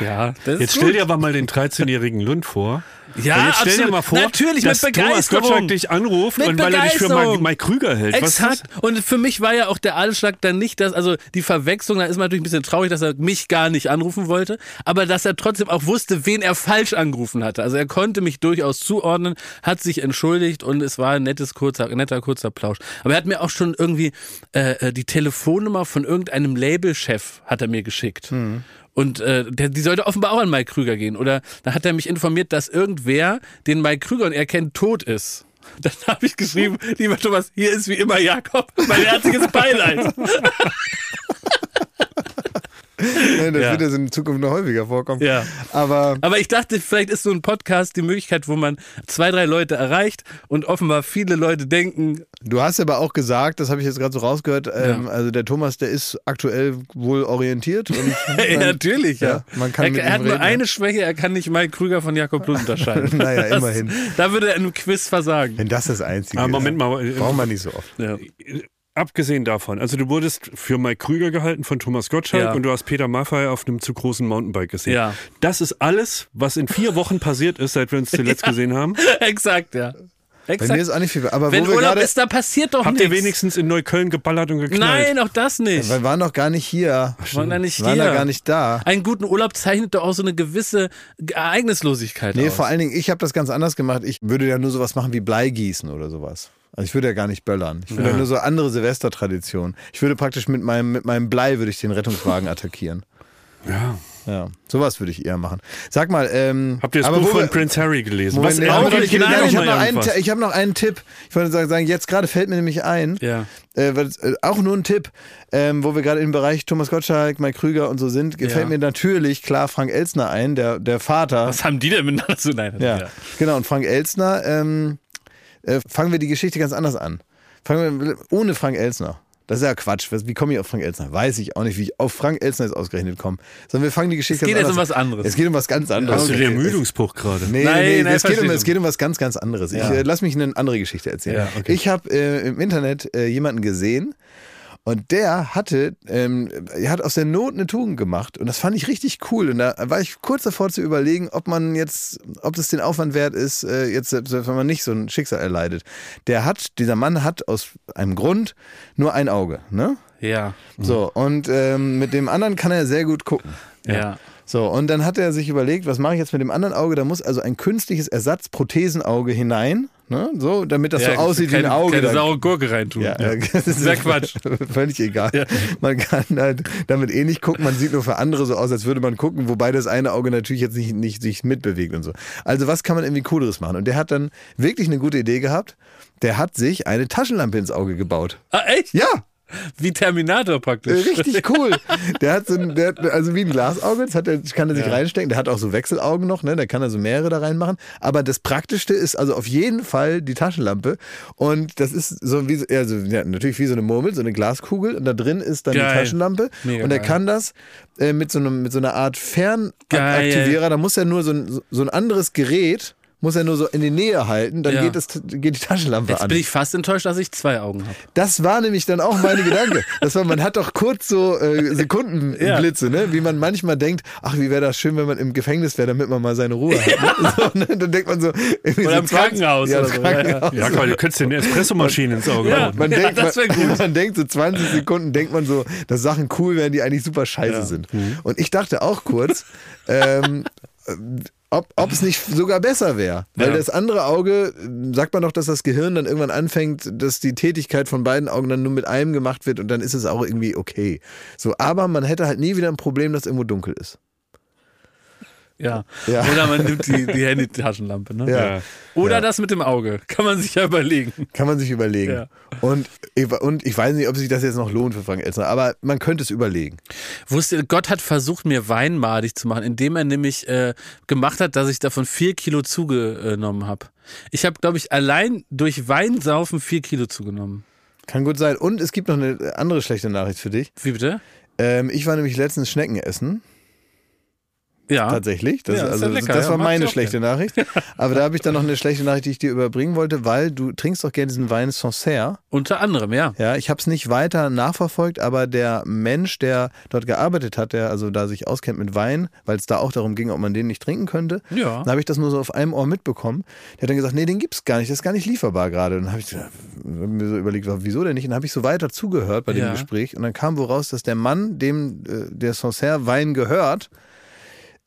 Ja, das ist Jetzt stell dir aber mal den 13-jährigen Lund vor. Ja, und jetzt stell dir absolut. mal vor, Natürlich, dass mit Thomas. Gottschalk dich anruft Mit und weil er dich für. Mike, Mike Krüger hält. Exakt. Und für mich war ja auch der Anschlag dann nicht, dass, also die Verwechslung, da ist man natürlich ein bisschen traurig, dass er mich gar nicht anrufen wollte, aber dass er trotzdem auch wusste, wen er falsch angerufen hatte. Also er konnte mich durchaus zuordnen, hat sich entschuldigt und es war ein nettes, kurzer, netter, kurzer Plausch. Aber er hat mir auch schon irgendwie äh, äh, die Telefonnummer von irgendeinem Labelchef hat er mir geschickt. Und äh, der, die sollte offenbar auch an Mike Krüger gehen. Oder da hat er mich informiert, dass irgendwer, den Mike Krüger und er kennt, tot ist. <laughs> Dann habe ich geschrieben, lieber Thomas, hier ist wie immer Jakob, mein herzliches Beileid. <laughs> Ja, das Ja. wird ja in Zukunft noch häufiger vorkommen. Ja. Aber Aber ich dachte, vielleicht ist so ein Podcast die Möglichkeit, wo man zwei, drei Leute erreicht und offenbar viele Leute denken, du hast aber auch gesagt, das habe ich jetzt gerade so rausgehört, ähm, also der Thomas, der ist aktuell wohl orientiert. <laughs> Ja, natürlich, ja. Man kann er, mit er hat nur reden, ja. eine Schwäche, er kann nicht Mike Krüger von Jakob Lund unterscheiden. <laughs> Naja, Das- immerhin. Da würde er in einem Quiz versagen. Wenn das das Einzige ist. Moment mal. Braucht man nicht so oft. Ja. Abgesehen davon, also du wurdest für Mike Krüger gehalten von Thomas Gottschalk Ja. und du hast Peter Maffay auf einem zu großen Mountainbike gesehen. Ja. Das ist alles, was in vier Wochen passiert ist, seit wir uns zuletzt gesehen haben. <laughs> Exakt, ja. Bei Exakt. mir ist auch nicht viel. Aber Wenn wo wir Urlaub gerade. ist, da passiert doch Habt ihr nichts. wenigstens in Neukölln geballert und geknallt? Nein, auch das nicht. Wir waren noch gar nicht hier. Waren da nicht waren hier. da gar nicht da. Einen guten Urlaub zeichnet doch auch so eine gewisse Ereignislosigkeit Nee, aus. vor allen Dingen, ich habe das ganz anders gemacht. Ich würde ja nur sowas machen wie Bleigießen oder sowas. Also ich würde ja gar nicht böllern. Ich würde ja. nur so andere Silvestertraditionen. Ich würde praktisch mit meinem, mit meinem Blei würde ich den Rettungswagen <laughs> attackieren. Ja. Ja, sowas würde ich eher machen. Sag mal, ähm, Habt ihr das Buch von wir- Prince Harry gelesen? Moment, noch nicht nicht gelesen? gelesen. ich habe noch, einen, ich hab noch einen Tipp. Ich wollte sagen, jetzt gerade fällt mir nämlich ein, Ja. äh, äh, auch nur ein Tipp, ähm, wo wir gerade im Bereich Thomas Gottschalk, Mike Krüger und so sind, gefällt Ja. mir natürlich klar Frank Elsner ein, der, der Vater. Was haben die denn miteinander zu nein, Ja, genau. Und Frank Elsner, ähm, äh, fangen wir die Geschichte ganz anders an. Fangen wir ohne Frank Elsner. Das ist ja Quatsch. Was- Wie komme ich auf Frank Elsner? Weiß ich auch nicht, wie ich auf Frank Elsner jetzt ausgerechnet komme. Sondern wir fangen die Geschichte Es geht ganz jetzt um anders was anderes. Es geht um was ganz anderes. Hast du den Ermüdungsbruch gerade? Nee, Nein, nee, nein, es, geht um, es geht um was ganz, ganz anderes. Ich Ja. äh, lass mich eine andere Geschichte erzählen. Ja, okay. Ich habe äh, im Internet äh, jemanden gesehen und der hatte, ähm, er hat aus der Not eine Tugend gemacht und das fand ich richtig cool. Und da war ich kurz davor zu überlegen, ob man jetzt, ob das den Aufwand wert ist, äh, jetzt, selbst wenn man nicht so ein Schicksal erleidet. Der hat, dieser Mann hat aus einem Grund nur ein Auge, ne? Ja. So, und ähm, mit dem anderen kann er sehr gut gucken. Ja. So, und dann hat er sich überlegt, was mache ich jetzt mit dem anderen Auge? Da muss also ein künstliches Ersatzprothesenauge hinein, ne? so, damit das so aussieht wie ein Auge. Keine saure Gurke reintun. ja, ja. <laughs> das ist Sehr Quatsch. <laughs> Völlig egal. Man kann halt damit eh nicht gucken, man sieht nur für andere so aus, als würde man gucken, wobei das eine Auge natürlich jetzt nicht, nicht sich mitbewegt und so. Also was kann man irgendwie Cooleres machen? Und der hat dann wirklich eine gute Idee gehabt. Der hat sich eine Taschenlampe ins Auge gebaut. Ah, echt? Ja, Wie Terminator praktisch. richtig cool. Der hat so ein, der hat, also wie ein Glasauge, das hat er, kann er sich reinstecken. Der hat auch so Wechselaugen noch, ne? Da kann er so mehrere da reinmachen. Aber das Praktischste ist also auf jeden Fall die Taschenlampe. Und das ist so wie, so- also ja, natürlich wie so eine Murmel, so eine Glaskugel. Und da drin ist dann Geil. die Taschenlampe. Mega und er kann das äh, mit, so einem, mit so einer Art Fernaktivierer, da muss er nur so ein, so ein anderes Gerät, muss er nur so in die Nähe halten, dann Ja. geht, das, geht die Taschenlampe Jetzt an. bin ich fast enttäuscht, dass ich zwei Augen habe. Das war nämlich dann auch meine Gedanke. <laughs> Das war, man hat doch kurz so äh, Sekundenblitze, ne? wie man manchmal denkt, ach, wie wäre das schön, wenn man im Gefängnis wäre, damit man mal seine Ruhe hat. Ne? <laughs> So, ne? Dann denkt man so, Oder so im Krankenhaus Ja, oder so, Krankenhaus. Ja, komm, du könntest dir eine Espressomaschine ins Auge Ja. Man, Ja, denkt, das wär man, gut. <laughs> man denkt so 20 Sekunden, denkt man so, dass Sachen cool wären, die eigentlich super scheiße sind. Mhm. Und ich dachte auch kurz, ähm, ob ob es nicht sogar besser wäre. Weil Ja. das andere Auge, sagt man doch, dass das Gehirn dann irgendwann anfängt, dass die Tätigkeit von beiden Augen dann nur mit einem gemacht wird und dann ist es auch irgendwie okay. So, aber man hätte halt nie wieder ein Problem, dass irgendwo dunkel ist. Ja. Ja. Oder man nimmt die, die Handy-Taschenlampe. Ne? Ja. Oder Ja. das mit dem Auge. Kann man sich ja überlegen. Kann man sich überlegen. Ja. Und, ich- und ich weiß nicht, ob sich das jetzt noch lohnt für Frank Elstner, aber man könnte es überlegen. Wusste, Gott hat versucht, mir Wein madig zu machen, indem er nämlich äh, gemacht hat, dass ich davon vier Kilo zugenommen habe. Ich habe, glaube ich, allein durch Weinsaufen vier Kilo zugenommen. Kann gut sein. Und es gibt noch eine andere schlechte Nachricht für dich. Wie bitte? Ähm, ich war nämlich letztens Schnecken essen. Ja. Tatsächlich. Das, Ja, also, ja lecker, das ja, war mag meine schlechte Nachricht. <laughs> Aber da habe ich dann noch eine schlechte Nachricht, die ich dir überbringen wollte, weil du trinkst doch gerne diesen Wein Sancerre. Unter anderem, ja. Ja, ich habe es nicht weiter nachverfolgt, aber der Mensch, der dort gearbeitet hat, der also da sich auskennt mit Wein, weil es da auch darum ging, ob man den nicht trinken könnte, Ja. dann habe ich das nur so auf einem Ohr mitbekommen. Der hat dann gesagt, nee, den gibt's gar nicht, das ist gar nicht lieferbar gerade. Und dann habe ich mir so überlegt, wieso denn nicht? Und dann habe ich so weiter zugehört bei dem Ja. Gespräch und dann kam woraus, dass der Mann, dem äh, der Sancerre Wein gehört,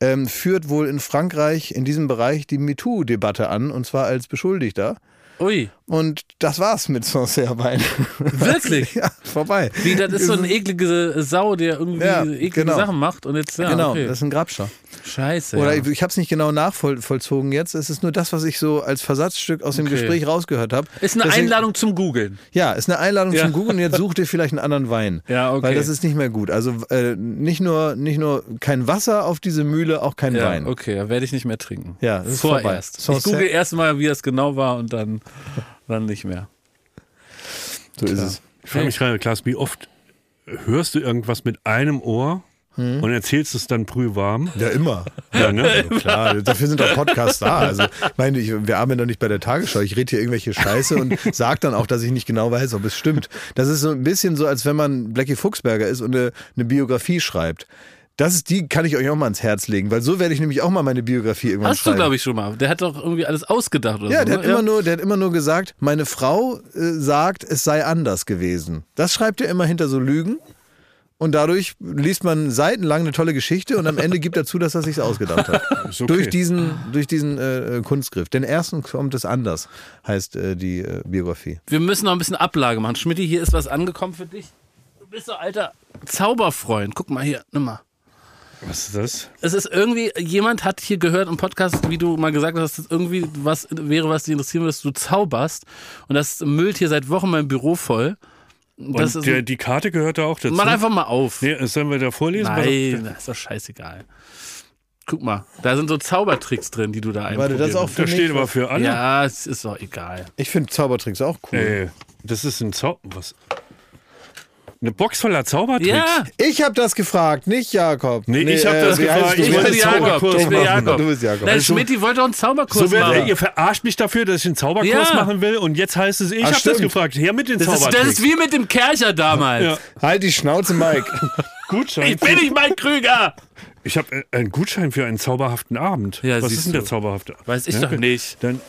ähm, führt wohl in Frankreich in diesem Bereich die MeToo-Debatte an und zwar als Beschuldigter. Ui. Und das war's mit Sancerre Wein. <laughs> Wirklich? ja, vorbei. Wie, das ist so eine eklige Sau, der irgendwie Ja, eklige genau. Sachen macht und jetzt, ja, genau, okay. das ist ein Grabscher. Scheiße. Oder ja. ich, ich habe es nicht genau nachvollzogen jetzt. Es ist nur das, was ich so als Versatzstück aus dem Okay. Gespräch rausgehört habe. Ist eine Deswegen- Einladung zum Googeln. Ja, ist eine Einladung Ja. zum Google und jetzt <laughs> such dir vielleicht einen anderen Wein. Ja, okay. Weil das ist nicht mehr gut. Also äh, nicht, nur, nicht nur kein Wasser auf diese Mühle, auch kein Ja, Wein. okay, da werde ich nicht mehr trinken. Ja, das ist Vorerst. vorbei. Ich google erst mal, wie das genau war und dann, <laughs> dann nicht mehr. So ist es. Ich frage mich gerade, Klaas, wie oft hörst du irgendwas mit einem Ohr und erzählst es dann brühwarm? Ja, immer. Ja, ne? <laughs> Klar, dafür sind doch Podcasts da. Also, ich meine, ich, wir arbeiten doch nicht bei der Tagesschau. Ich rede hier irgendwelche Scheiße und sage dann auch, dass ich nicht genau weiß, ob es stimmt. Das ist so ein bisschen so, als wenn man Blackie Fuchsberger ist und eine, eine Biografie schreibt. Das ist, die kann ich euch auch mal ans Herz legen, weil so werde ich nämlich auch mal meine Biografie irgendwann Hast du, schreiben. glaube ich, schon mal. Der hat doch irgendwie alles ausgedacht oder Ja, so. der ne? hat, immer nur, der hat immer nur gesagt, meine Frau äh, sagt, es sei anders gewesen. Das schreibt er immer hinter so Lügen. Und dadurch liest man seitenlang eine tolle Geschichte und am Ende gibt er zu, dass er sich ausgedacht hat. <laughs> Okay. Durch diesen, durch diesen äh, Kunstgriff. Den ersten kommt es anders, heißt äh, die äh, Biografie. Wir müssen noch ein bisschen Ablage machen. Schmidti, hier ist was angekommen für dich. Du bist so alter Zauberfreund. Guck mal hier, nimm mal. Was ist das? Es ist irgendwie, jemand hat hier gehört im Podcast, wie du mal gesagt hast, dass das irgendwie was wäre, was dich interessieren würde, dass du zauberst. Und das müllt hier seit Wochen mein Büro voll. Das Und ist, der, die Karte gehört da auch dazu. mach einfach mal auf. Nee, sollen wir da vorlesen? Nein, das ist doch scheißegal. Guck mal, da sind so Zaubertricks drin, die du da Warte, einprobierst. das ist auch Da für steht mich. aber für alle. Ja, es ist doch egal. Ich finde Zaubertricks auch cool. Ey, das ist ein Zauber. Was? Eine Box voller Zaubertricks? Ja, Ich habe das gefragt, nicht Jakob. Nee, ich hab das wie gefragt. Ich ich wollte bin einen Jakob. Zauberkurs Ich bin machen. Jakob. Du bist Jakob. Nein, Also- Schmidt, wollte doch einen Zauberkurs So wird, machen. ihr verarscht mich dafür, dass ich einen Zauberkurs Ja. machen will und jetzt heißt es, ich habe das gefragt. Her mit den das, ist, das Zaubertricks. ist wie mit dem Kercher damals. Ja. Halt die Schnauze, Mike. <laughs> Gutschein. Ich bin nicht Mike Krüger. Ich habe einen Gutschein für einen zauberhaften Abend. Ja, Was ist denn der du. zauberhafte? Weiß ich Ja, doch nicht. Dann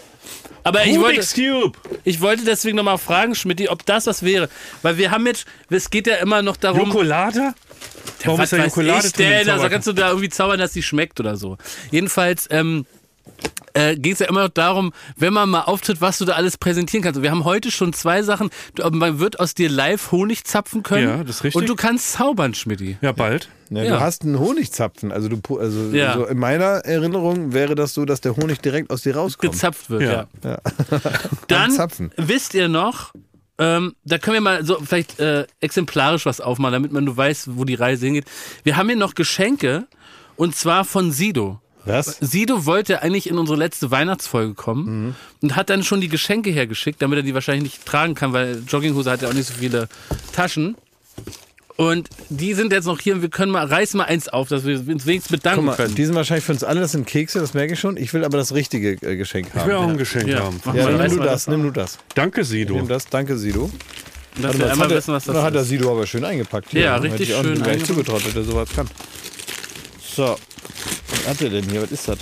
Aber ich wollte, Cube. ich wollte deswegen nochmal fragen, Schmidt, ob das was wäre. Weil wir haben jetzt, es geht ja immer noch darum. Jokolade? Warum was ist da Jokolade ich drin? denn? Also kannst du da irgendwie zaubern, dass die schmeckt oder so. Jedenfalls ähm, äh, geht es ja immer noch darum, wenn man mal auftritt, was du da alles präsentieren kannst. Und wir haben heute schon zwei Sachen. Du, man wird aus dir live Honig zapfen können. Ja, das ist richtig. Und du kannst zaubern, Schmidti. ja, bald. Ja, Ja. Du hast einen Honigzapfen. Also, du, also Ja. so in meiner Erinnerung wäre das so, dass der Honig direkt aus dir rauskommt. Gezapft wird, ja. Ja. <laughs> Dann Zapfen. wisst ihr noch, ähm, da können wir mal so vielleicht äh, exemplarisch was aufmachen, damit man du weißt, wo die Reise hingeht. Wir haben hier noch Geschenke und zwar von Sido. Was? Sido wollte eigentlich in unsere letzte Weihnachtsfolge kommen und hat dann schon die Geschenke hergeschickt, damit er die wahrscheinlich nicht tragen kann, weil Jogginghose hat ja auch nicht so viele Taschen. Und die sind jetzt noch hier und wir können mal, reiß mal eins auf, dass wir uns wenigstens bedanken Guck mal, können. die sind wahrscheinlich für uns alle, das sind Kekse, das merke ich schon. Ich will aber das richtige äh, Geschenk Ich will haben. auch ein Geschenk Ja. haben. Ja, mal, nimm du das, das nimm du das. Danke, Sido. Nimm das, danke Sido. dass wir Warte mal, einmal das wissen, was hat, das er, hat er ist. Sido aber schön eingepackt. Ja, Hätte richtig ich auch schön eingepackt. zugetraut, dass er sowas kann. So. Was hat er denn hier? Was ist das?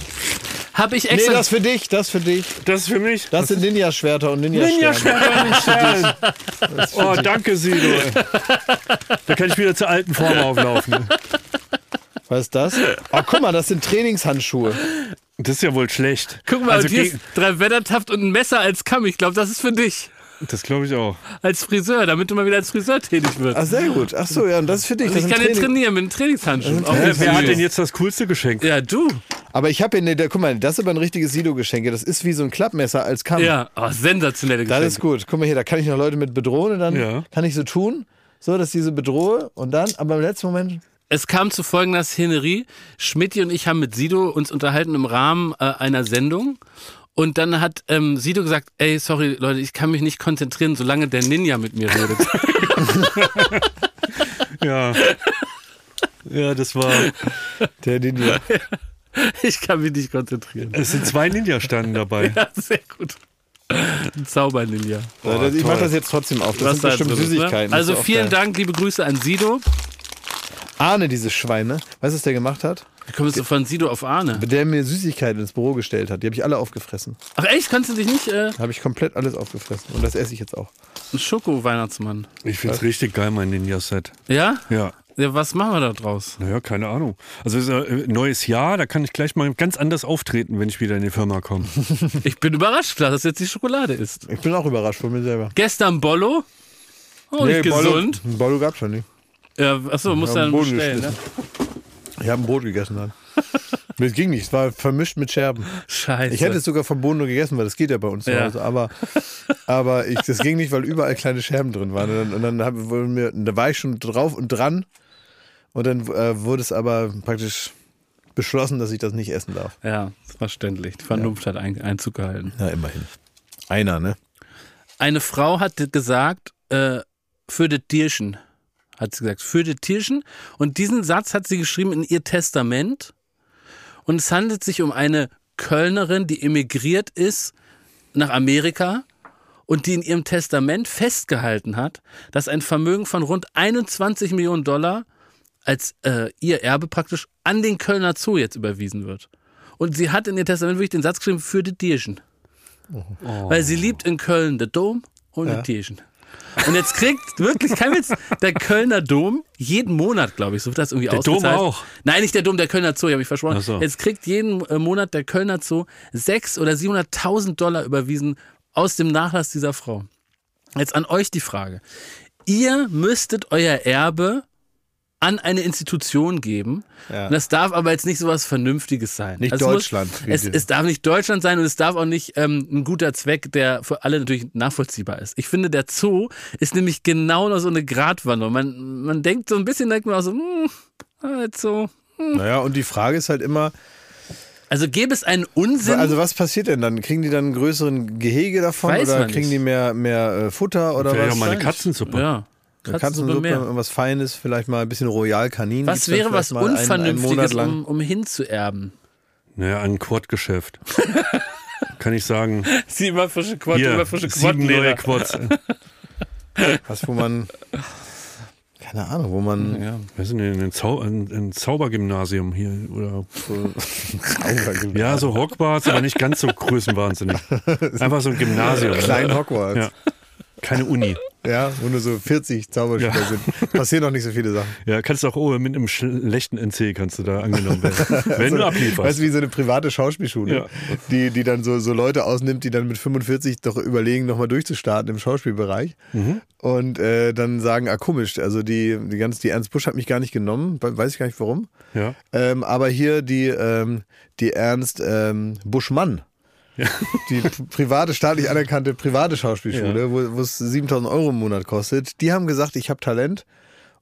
Hab ich Nee, extra. das für dich, das für dich. Das ist für mich. Das sind Ninja-Schwerter und Ninja-Sterne. Ninja-Schwerter <laughs> nicht stellen. Oh, danke, Sido. Da kann ich wieder zur alten Form auflaufen. Was ist das? Oh, guck mal, das sind Trainingshandschuhe. Das ist ja wohl schlecht. Guck mal, also und hier ist drei Wettertaft und ein Messer als Kamm. Ich glaube, das ist für dich. Das glaube ich auch. Als Friseur, damit du mal wieder als Friseur tätig wirst. Ach, sehr gut. Ach so, ja, und das ist für dich. Das ich kann Training. trainieren mit einem Trainingshandschuh. Auch Wer, hat denn jetzt das coolste Geschenk? Ja, du. Aber ich habe hier, ne, der, guck mal, das ist aber ein richtiges Sido-Geschenk. Das ist wie so ein Klappmesser als Kamm. Ja, oh, sensationelle Das Geschenke. ist gut. Guck mal hier, da kann ich noch Leute mit bedrohen und dann Ja. kann ich so tun, so dass diese bedrohe und dann, aber im letzten Moment, Es kam zu folgender Szenerie. Schmidti und ich haben mit Sido uns unterhalten im Rahmen äh, einer Sendung. Und dann hat ähm, Sido gesagt, ey, sorry Leute, ich kann mich nicht konzentrieren, solange der Ninja mit mir redet. <laughs> Ja. Ja, das war. der hier. <laughs> ich kann mich nicht konzentrieren. Es sind zwei Ninja-Standen dabei. Ja, sehr gut. Ein Zauber-Ninja. Ich toll. mache das jetzt trotzdem auf. Das Was sind da bestimmt ist, Süßigkeiten. Ne? Also vielen geil. Dank, liebe Grüße an Sido. Arne, dieses Schwein, ne? Weißt du, was der gemacht hat? Da kommst du von Sido auf Arne. Der mir Süßigkeiten ins Büro gestellt hat. Die habe ich alle aufgefressen. Ach echt, kannst du dich nicht äh, Habe ich komplett alles aufgefressen. Und das esse ich jetzt auch. ein Schoko-Weihnachtsmann? Ich finde es richtig geil, mein Ninja-Set. Ja? Ja. ja? Was machen wir da draus? Naja, keine Ahnung. Also es ist ein neues Jahr, da kann ich gleich mal ganz anders auftreten, wenn ich wieder in die Firma komme. <laughs> Ich bin überrascht, dass das jetzt die Schokolade ist. Ich bin auch überrascht von mir selber. Gestern Bollo. Oh, nicht gesund. Bollo, Bollo gab schon nicht. Ja, achso, muss Ja, dann Boden bestellen. Ne? Ich habe ein Brot gegessen dann. Das ging nicht, es war vermischt mit Scherben. Scheiße. Ich hätte es sogar vom Boden nur gegessen, weil das geht ja bei uns zu Ja. Hause. Aber, aber ich, das ging nicht, weil überall kleine Scherben drin waren. Und dann, und dann, hab, wurde mir, da war ich schon drauf und dran. Und dann äh, wurde es aber praktisch beschlossen, dass ich das nicht essen darf. ja, verständlich. Die Vernunft hat ein, Einzug gehalten. Na, immerhin. Einer, ne? Eine Frau hat gesagt, äh, für das Tierchen. Hat sie gesagt, für das Tierchen. Und diesen Satz hat sie geschrieben in ihr Testament. Und es handelt sich um eine Kölnerin, die emigriert ist nach Amerika und die in ihrem Testament festgehalten hat, dass ein Vermögen von rund 21 Millionen Dollar als äh, ihr Erbe praktisch an den Kölner Zoo jetzt überwiesen wird. Und sie hat in ihr Testament wirklich den Satz geschrieben, für das Tierchen. Weil sie liebt in Köln den Dom und Ja. das Tierchen. Und jetzt kriegt wirklich kein Witz der Kölner Dom jeden Monat, glaube ich, so wird das irgendwie Der Dom auch? Nein, nicht der Dom, der Kölner Zoo, ich habe mich versprochen. So. Jetzt kriegt jeden äh, Monat der Kölner Zoo sechs oder 700.000 Dollar überwiesen aus dem Nachlass dieser Frau. Jetzt an euch die Frage. Ihr müsstet euer Erbe an eine Institution geben. Ja. Und das darf aber jetzt nicht so was Vernünftiges sein. Nicht Also es Deutschland, Muss, es, es darf nicht Deutschland sein und es darf auch nicht ähm, ein guter Zweck, der für alle natürlich nachvollziehbar ist. Ich finde, der Zoo ist nämlich genau noch so eine Gratwanderung. Man, man denkt so ein bisschen, denkt man auch so, hm, jetzt so. Naja, und die Frage ist halt immer, Also gäbe es einen Unsinn. also was passiert denn dann? Kriegen die dann einen größeren Gehege davon Weiß oder kriegen nicht. die mehr, mehr äh, Futter oder Wäre was? ja mal eine Katzensuppe. ja. Eine Katzensuppe Katzensuppe, mehr. irgendwas Feines, vielleicht mal ein bisschen Royal Kanin. Was dann wäre was mal einen- einen Unvernünftiges, um, um hinzuerben? Naja, ein Quad-Geschäft. <laughs> Kann ich sagen. Sie immer frische Quad, Hier, immer frische sieben neue. Quads. <laughs> Was, wo man, keine Ahnung, wo man Ja. Was ist denn ein, Zau ein, ein Zaubergymnasium hier? Oder so Augen ja, so Hogwarts, aber nicht ganz so größenwahnsinnig. <laughs> Einfach so ein Gymnasium. Klein Hogwarts. Ja. Keine Uni. Ja, wo nur so 40 Zauberspieler Ja. sind. Passieren noch nicht so viele Sachen. Ja, kannst auch oh, mit einem schlechten NC kannst du da angenommen werden. Wenn du <laughs> ablieferst. Weißt du, wie so eine private Schauspielschule, Ja. die, die dann so, so Leute ausnimmt, die dann mit 45 doch überlegen, nochmal durchzustarten im Schauspielbereich. Mhm. Und äh, dann sagen, ah komisch, also die, die ganz, die Ernst Busch hat mich gar nicht genommen, we- weiß ich gar nicht warum. ja. Ähm, aber hier die, ähm, die Ernst ähm, Buschmann. Die private, staatlich anerkannte private Schauspielschule, Ja. wo wo es 7000 Euro im Monat kostet, die haben gesagt, ich habe Talent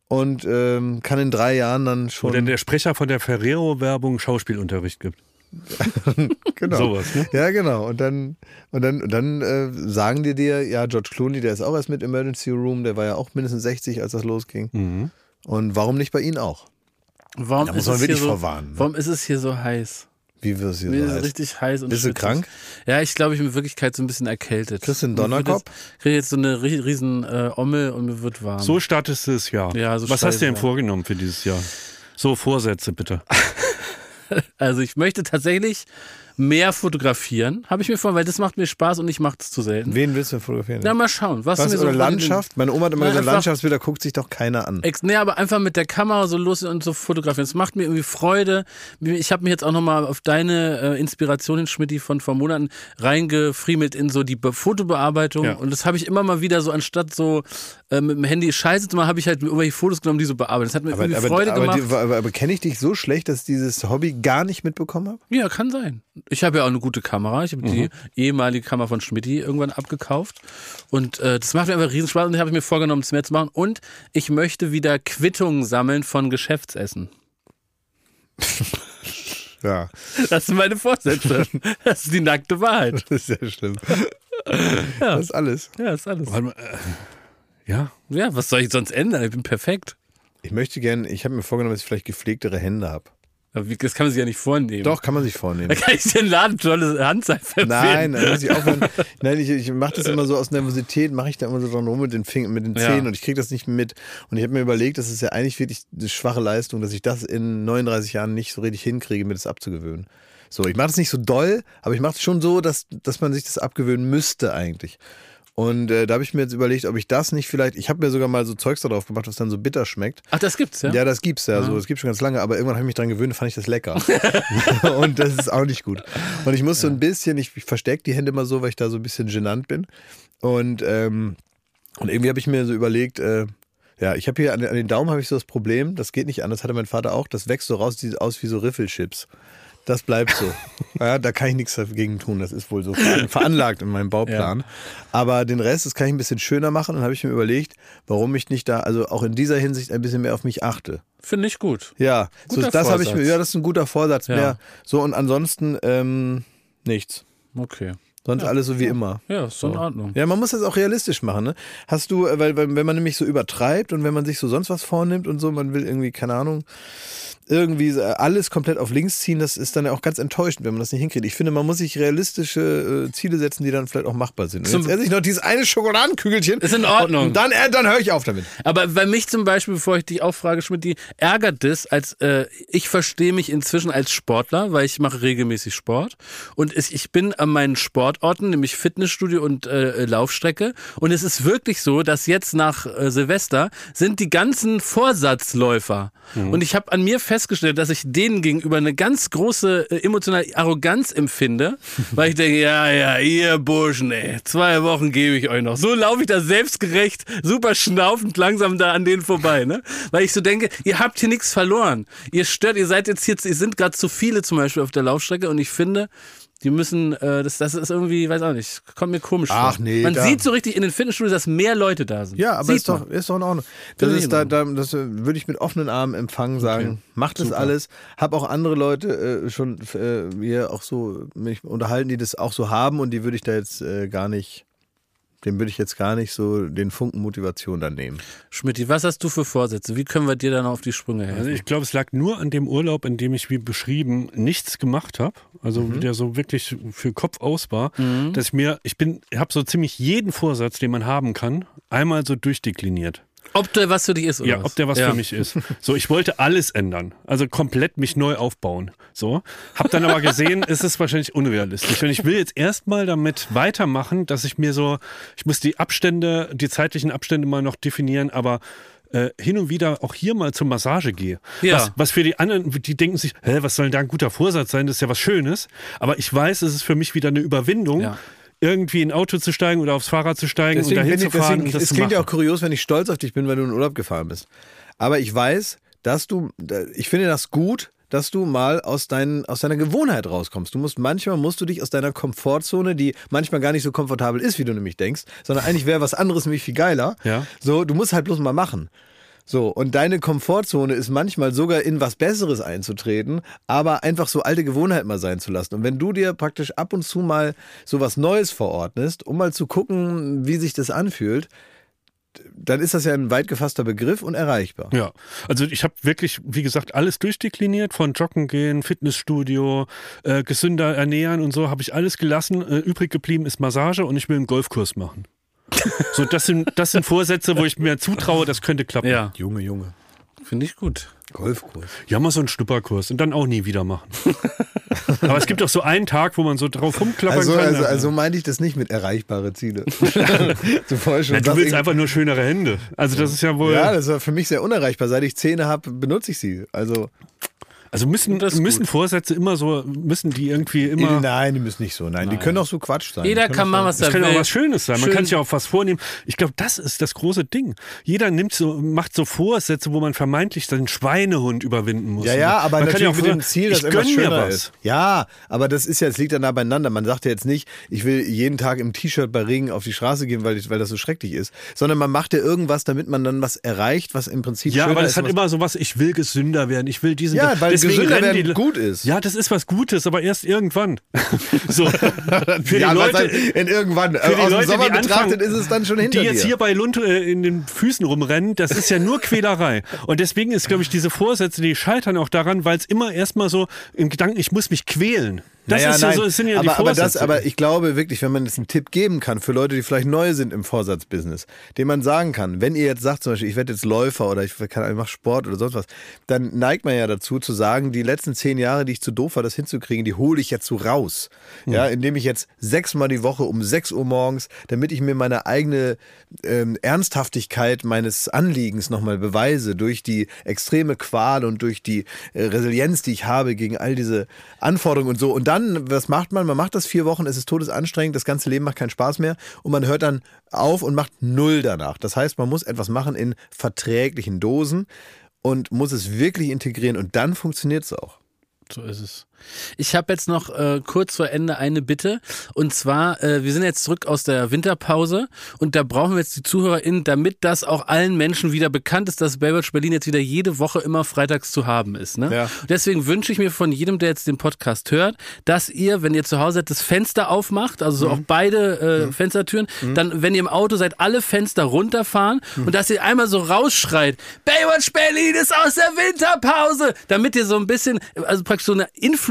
und ähm, kann in drei Jahren dann Wo schon. denn der Sprecher von der Ferrero-Werbung Schauspielunterricht gibt. <laughs> genau. Sowas, ne? Ja, genau. Und dann, und dann, und dann äh, sagen die dir, ja, George Clooney, der ist auch erst mit Emergency Room, der war ja auch mindestens 60, als das losging. Mhm. Und warum nicht bei Ihnen auch? Warum Da muss ist man wirklich so, vorwarnen, ne? Warum ist es hier so heiß? Wie wir es hier Mir so ist heißt. richtig heiß und Bist du schwitzig. krank? Ja, ich glaube, ich bin in Wirklichkeit so ein bisschen erkältet. Kriegst du einen Donnerkopf? Ich kriege jetzt so eine ri- riesen äh, Ommel und mir wird warm. So startest du das Jahr. Ja, so Was hast du denn scheiße. vorgenommen für dieses Jahr? So, Vorsätze bitte. <laughs> Also ich möchte tatsächlich mehr fotografieren. Habe ich mir vor, weil das macht mir Spaß und ich mache es zu selten. Wen willst du fotografieren? Na, mal schauen. Was, Was mir so den- Landschaft? Meine Oma hat immer gesagt, Landschaftsbilder guckt sich doch keiner an. Ex nee, aber einfach mit der Kamera so los und so fotografieren. Es macht mir irgendwie Freude. Ich habe mich jetzt auch nochmal auf deine äh, Inspiration hin, Schmidt, von vor Monaten reingefriemelt in so die Be Fotobearbeitung. Ja. Und das habe ich immer mal wieder so, anstatt so äh, mit dem Handy Scheiße zu machen, habe ich halt irgendwelche Fotos genommen, die so bearbeitet. Das hat mir Aber, irgendwie aber, Freude aber, gemacht. aber, aber kenne ich dich so schlecht, dass ich dieses Hobby gar nicht mitbekommen habe? Ja, kann sein. Ich habe ja auch eine gute Kamera. Ich habe die Mhm. ehemalige Kamera von Schmidti irgendwann abgekauft. Und äh, das macht mir einfach riesen Spaß und ich habe mir vorgenommen, es mehr zu machen. Und ich möchte wieder Quittungen sammeln von Geschäftsessen. <laughs> Ja, Das sind meine Vorsätze. <laughs> Das ist die nackte Wahrheit. das ist ja schlimm. <laughs> Ja. Das ist alles. Ja, ist alles. Mal, äh, ja, Ja, was soll ich sonst ändern? Ich bin perfekt. Ich möchte gerne, ich habe mir vorgenommen, dass ich vielleicht gepflegtere Hände habe. Das kann man sich ja nicht vornehmen. Doch, kann man sich Da vornehmen. kann ich dir ein Laden tolles Handseife Nein, dann muss ich aufhören. <laughs> Nein, ich, ich mache das immer so aus Nervosität, mache ich da immer so dran rum mit den Fingern, mit den Ja. Zähnen und ich kriege das nicht mit. Und ich habe mir überlegt, das ist ja eigentlich wirklich eine schwache Leistung, dass ich das in 39 Jahren nicht so richtig hinkriege, mir das abzugewöhnen. So, ich mache das nicht so doll, aber ich mache es schon so, dass, dass man sich das abgewöhnen müsste eigentlich. Und äh, da habe ich mir jetzt überlegt, ob ich das nicht vielleicht, ich habe mir sogar mal so Zeugs da drauf gemacht, was dann so bitter schmeckt. Ach, das gibt's, ja? Ja, das gibt's ja so. Das gibt's schon ganz lange, aber irgendwann habe ich mich dran gewöhnt, fand ich das lecker. <laughs> und das ist auch nicht gut. Und ich muss so ein bisschen, ich, ich verstecke die Hände immer so, weil ich da so ein bisschen genannt bin. Und, ähm, und irgendwie habe ich mir so überlegt, äh, ja, ich habe hier an, den- an den Daumen habe ich so das Problem, das geht nicht an, das hatte mein Vater auch, das wächst so raus, sieht aus wie so Riffelchips. Das bleibt so. <laughs> Ja, da kann ich nichts dagegen tun. Das ist wohl so veran- veranlagt in meinem Bauplan. Aber den Rest, das kann ich ein bisschen schöner machen. Und habe ich mir überlegt, warum ich nicht da, also auch in dieser Hinsicht ein bisschen mehr auf mich achte. Finde ich gut. Ja, so, das habe ich mir, ja, das ist ein guter Vorsatz. Ja. Mehr. So und ansonsten ähm, nichts. Okay. Sonst alles so wie immer. Ja, ist so in Ordnung. Ja, man muss das auch realistisch machen, ne? Hast du, äh, weil, weil wenn man nämlich so übertreibt und wenn man sich so sonst was vornimmt und so, man will irgendwie, keine Ahnung, irgendwie äh, alles komplett auf links ziehen, das ist dann ja auch ganz enttäuschend, wenn man das nicht hinkriegt. Ich finde, man muss sich realistische äh, Ziele setzen, die dann vielleicht auch machbar sind. Und Zum- jetzt esse ich noch dieses eine Schokoladenkügelchen. Ist in Ordnung. Und dann, äh, dann höre ich auf damit. Aber bei mich zum Beispiel, bevor ich dich auch frage, Schmidt, die ärgert das, als äh, ich verstehe mich inzwischen als Sportler, weil ich mache regelmäßig Sport und ich bin an meinen Sportorten, nämlich Fitnessstudio und äh, Laufstrecke und es ist wirklich so, dass jetzt nach äh, Silvester sind die ganzen Vorsatzläufer und ich habe an mir festgestellt, dass ich denen gegenüber eine ganz große äh, emotionale Arroganz empfinde, <laughs> weil ich denke, ja, ja, ihr Burschen, ey, zwei Wochen gebe ich euch noch. So laufe ich da selbstgerecht, super schnaufend langsam da an denen vorbei, ne? Weil ich so denke, ihr habt hier nichts verloren. Ihr stört, ihr seid jetzt hier, ihr sind gerade zu viele zum Beispiel auf der Laufstrecke und ich finde, die müssen, äh, das, das ist irgendwie, weiß auch nicht, kommt mir komisch Ach, vor. nee, Man da- sieht so richtig in den Fitnessstudios, dass mehr Leute da sind. Ja, aber Sieht ist doch, ist doch in Ordnung. Das, Finde ich ist da, in da, das äh, würde ich mit offenen Armen empfangen, sagen, macht das alles. Hab auch andere Leute äh, schon äh, hier auch so mich unterhalten, die das auch so haben und die würde ich da jetzt äh, gar nicht, dem würde ich jetzt gar nicht so den Funken Motivation dann nehmen. Schmidt, was hast du für Vorsätze? Wie können wir dir dann auf die Sprünge helfen? Also ich glaube, es lag nur an dem Urlaub, in dem ich wie beschrieben nichts gemacht habe. Also der so wirklich für Kopf aus war, dass ich mir, ich bin, ich habe so ziemlich jeden Vorsatz, den man haben kann, einmal so durchdekliniert. Ob der was für dich ist oder Ja, was? ob der was Ja. für mich ist. So, ich wollte alles ändern. Also komplett mich neu aufbauen. So. Hab dann aber gesehen, ist es wahrscheinlich unrealistisch. Und ich will jetzt erstmal damit weitermachen, dass ich mir so, ich muss die Abstände, die zeitlichen Abstände mal noch definieren, aber äh, hin und wieder auch hier mal zur Massage gehe. Ja. Was, was für die anderen, die denken sich, hä, was soll denn da ein guter Vorsatz sein? Das ist ja was Schönes. Aber ich weiß, es ist für mich wieder eine Überwindung. Ja. Irgendwie in ein Auto zu steigen oder aufs Fahrrad zu steigen und dahin zu fahren deswegen, es klingt ja auch kurios, wenn ich stolz auf dich bin, weil du in Urlaub gefahren bist. Aber ich weiß, dass du, ich finde das gut, dass du mal aus, dein, aus deiner Gewohnheit rauskommst. Du musst manchmal musst du dich aus deiner Komfortzone, die manchmal gar nicht so komfortabel ist, wie du nämlich denkst, sondern eigentlich wäre was anderes nämlich viel geiler. Ja. So, du musst halt bloß mal machen. So, und deine Komfortzone ist manchmal sogar in was Besseres einzutreten, aber einfach so alte Gewohnheit mal sein zu lassen. Und wenn du dir praktisch ab und zu mal so was Neues verordnest, um mal zu gucken, wie sich das anfühlt, dann ist das ja ein weit gefasster Begriff und erreichbar. Ja, also ich habe wirklich, wie gesagt, alles durchdekliniert, von Joggen gehen, Fitnessstudio, äh, gesünder ernähren und so, habe ich alles gelassen. Äh, übrig geblieben ist Massage und ich will einen Golfkurs machen. So, das sind, das sind Vorsätze, wo ich mir zutraue, das könnte klappen. Ja, Junge, Junge. finde ich gut. Golfkurs. Ja, mal so einen Schnupperkurs und dann auch nie wieder machen. <laughs> Aber es gibt doch so einen Tag, wo man so drauf rumklappern Also, kann. also, aber- also meinte ich das nicht mit erreichbare Ziele. <laughs> <laughs> du vorher schon Na, du willst einfach nur schönere Hände. Also das ist ja wohl. ja, das war für mich sehr unerreichbar. Seit ich Zähne habe, benutze ich sie. Also, also müssen, Das ist müssen gut. Vorsätze immer so, müssen die irgendwie immer. nein, die müssen nicht so. Nein, die können auch so Quatsch sein. Jeder kann so- was Das er kann ja auch was Schönes sein. Man Schön- kann sich ja auch was vornehmen. Ich glaube, das ist das große Ding. Jeder nimmt so, macht so Vorsätze, wo man vermeintlich seinen Schweinehund überwinden muss. Ja, ja, aber man kann natürlich ja auch mit dem Ziel, dass mir schöner was. ist. Ja, aber das ist ja, es liegt dann nah beieinander. Man sagt ja jetzt nicht, ich will jeden Tag im T-Shirt bei Regen auf die Straße gehen, weil, ich, weil das so schrecklich ist, sondern man macht ja irgendwas, damit man dann was erreicht, was im Prinzip Ja, schöner aber das ist. hat immer so was, ich will gesünder werden, ich will diesen. Ja, weil deswegen gesünder werden die, gut ist. Ja, das ist was Gutes, aber erst irgendwann. <laughs> so. <laughs> Für die ja, was Leute, heißt, in irgendwann, für die aus Leute, Sommer die anfangen, betrachtet ist es dann schon hinter die jetzt dir. hier bei Lund äh, in den Füßen rumrennen, das ist ja nur Quälerei. Und deswegen ist, glaube ich, diese Vorsätze, die scheitern auch daran, weil es immer erstmal so im Gedanken, ich muss mich quälen. Das Naja, ist ja nein, so, das sind ja die aber, aber, Vorsätze. das, aber ich glaube wirklich, wenn man jetzt einen Tipp geben kann für Leute, die vielleicht neu sind im Vorsatzbusiness, dem man sagen kann, wenn ihr jetzt sagt zum Beispiel, ich werde jetzt Läufer oder ich, kann, ich mache Sport oder sonst was, dann neigt man ja dazu zu sagen, die letzten zehn Jahre, die ich zu doof war, das hinzukriegen, die hole ich jetzt so raus. Ja, indem ich jetzt sechsmal die Woche um sechs Uhr morgens, damit ich mir meine eigene ähm, Ernsthaftigkeit meines Anliegens nochmal beweise, durch die extreme Qual und durch die äh, Resilienz, die ich habe gegen all diese Anforderungen und so. Und dann, was macht man? Man macht das vier Wochen, es ist todesanstrengend, das ganze Leben macht keinen Spaß mehr und man hört dann auf und macht null danach. Das heißt, man muss etwas machen in verträglichen Dosen und muss es wirklich integrieren und dann funktioniert es auch. So ist es. Ich habe jetzt noch äh, kurz vor Ende eine Bitte. Und zwar, äh, wir sind jetzt zurück aus der Winterpause und da brauchen wir jetzt die ZuhörerInnen, damit das auch allen Menschen wieder bekannt ist, dass Baywatch Berlin jetzt wieder jede Woche immer freitags zu haben ist. Ne? Ja. Und deswegen wünsche ich mir von jedem, der jetzt den Podcast hört, dass ihr, wenn ihr zu Hause seid, das Fenster aufmacht, also so auch beide äh, Fenstertüren, dann, wenn ihr im Auto seid, alle Fenster runterfahren und dass ihr einmal so rausschreit, Baywatch Berlin ist aus der Winterpause, damit ihr so ein bisschen, also praktisch so eine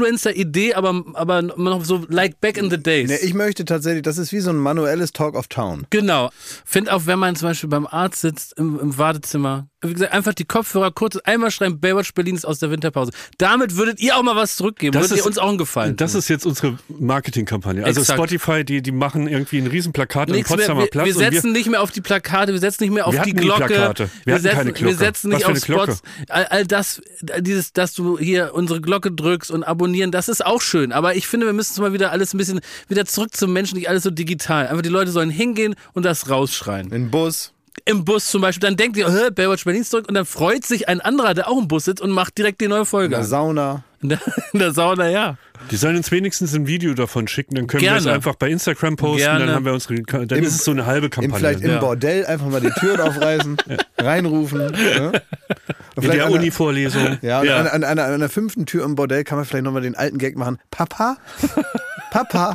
Influencer-Idee, aber, aber noch so like back in the days. Nee, ich möchte tatsächlich, das ist wie so ein manuelles Talk of Town. Genau. Find auch, wenn man zum Beispiel beim Arzt sitzt, im, im Wartezimmer, wie gesagt, einfach die Kopfhörer kurz einmal schreiben, Baywatch Berlin ist aus der Winterpause. Damit würdet ihr auch mal was zurückgeben. Das würdet ist- ihr uns auch einen Gefallen Das tun. ist jetzt unsere Marketingkampagne. Also Exakt. Spotify, die, die machen irgendwie ein Riesenplakat am Nichts mehr, Potsdamer wir, Platz. wir setzen nicht mehr auf die Plakate, wir setzen nicht mehr auf Wir die Glocke. Plakate. Wir hatten setzen, keine Glocke. Wir setzen nicht auf? Spots. All, all das, dieses, dass du hier unsere Glocke drückst und abonnieren, das ist auch schön. Aber ich finde, wir müssen es mal wieder alles ein bisschen wieder zurück zum Menschen, nicht alles so digital. Einfach die Leute sollen hingehen und das rausschreien. Ein Bus. Im Bus zum Beispiel, dann denkt ihr, Baywatch Berlin ist zurück und dann freut sich ein anderer, der auch im Bus sitzt und macht direkt die neue In Folge. der an. Sauna. In der, <laughs> in der Sauna, ja. Die sollen uns wenigstens ein Video davon schicken, dann können wir es Gerne. einfach bei Instagram posten, Gerne. dann haben wir unsere, dann Im- ist es so eine halbe Im, Kampagne. vielleicht im Ja. Bordell einfach mal die Türen aufreißen, <laughs> reinrufen. Ja? <laughs> Und In vielleicht der an der- Uni-Vorlesung. Ja, Ja. An, an, einer, an einer fünften Tür im Bordell kann man vielleicht nochmal den alten Gag machen. Papa? <laughs> Papa?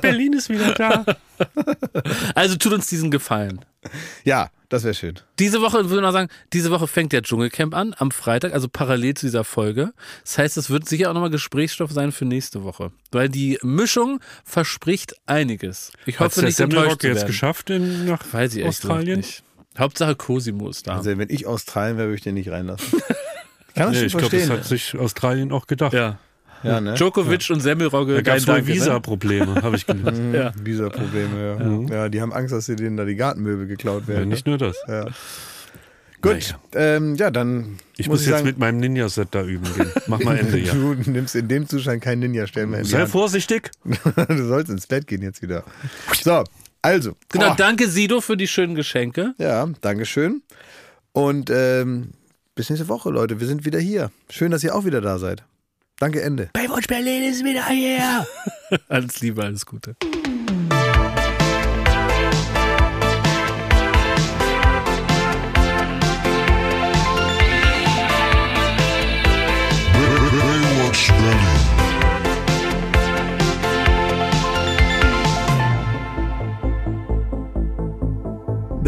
Berlin ist wieder da. Also tut uns diesen Gefallen. Ja, das wäre schön. Diese Woche, würde ich noch sagen, diese Woche fängt der Dschungelcamp an, am Freitag, also parallel zu dieser Folge. Das heißt, es wird sicher auch nochmal Gesprächsstoff sein für nächste Woche. Weil die Mischung verspricht einiges. Ich hoffe nicht enttäuscht zu jetzt werden. geschafft in, nach Weiß ich Australien? nicht. Hauptsache Cosimo ist da. Also, wenn ich Australien wäre, würde ich den nicht reinlassen. <laughs> Kann man Nee, schon ich glaube, das verstehen. hat sich Australien auch gedacht. ja. Ja, ne? Djokovic und Semmelrogge, Da gab es wohl Danke, ne? Visa-Probleme, habe ich gelesen. <laughs> Ja. Visa-Probleme, ja. ja. die haben Angst, dass sie denen da die Gartenmöbel geklaut Ja, werden. nicht nur das. Ja. Gut, ähm, ja, dann Ich muss, ich jetzt sagen, mit meinem Ninja-Set da üben gehen. Mach mal Ende, ja. <laughs> Du nimmst in dem Zustand keinen Ninja-Stern mehr Sei vorsichtig. <laughs> Du sollst ins Bett gehen jetzt wieder. So, also. Genau, Oh, danke Sido für die schönen Geschenke. Ja, Dankeschön. Und ähm, bis nächste Woche, Leute. Wir sind wieder hier. Schön, dass ihr auch wieder da seid. Danke, Ende. Baywatch Berlin ist wieder hier. <laughs> alles Liebe, alles Gute.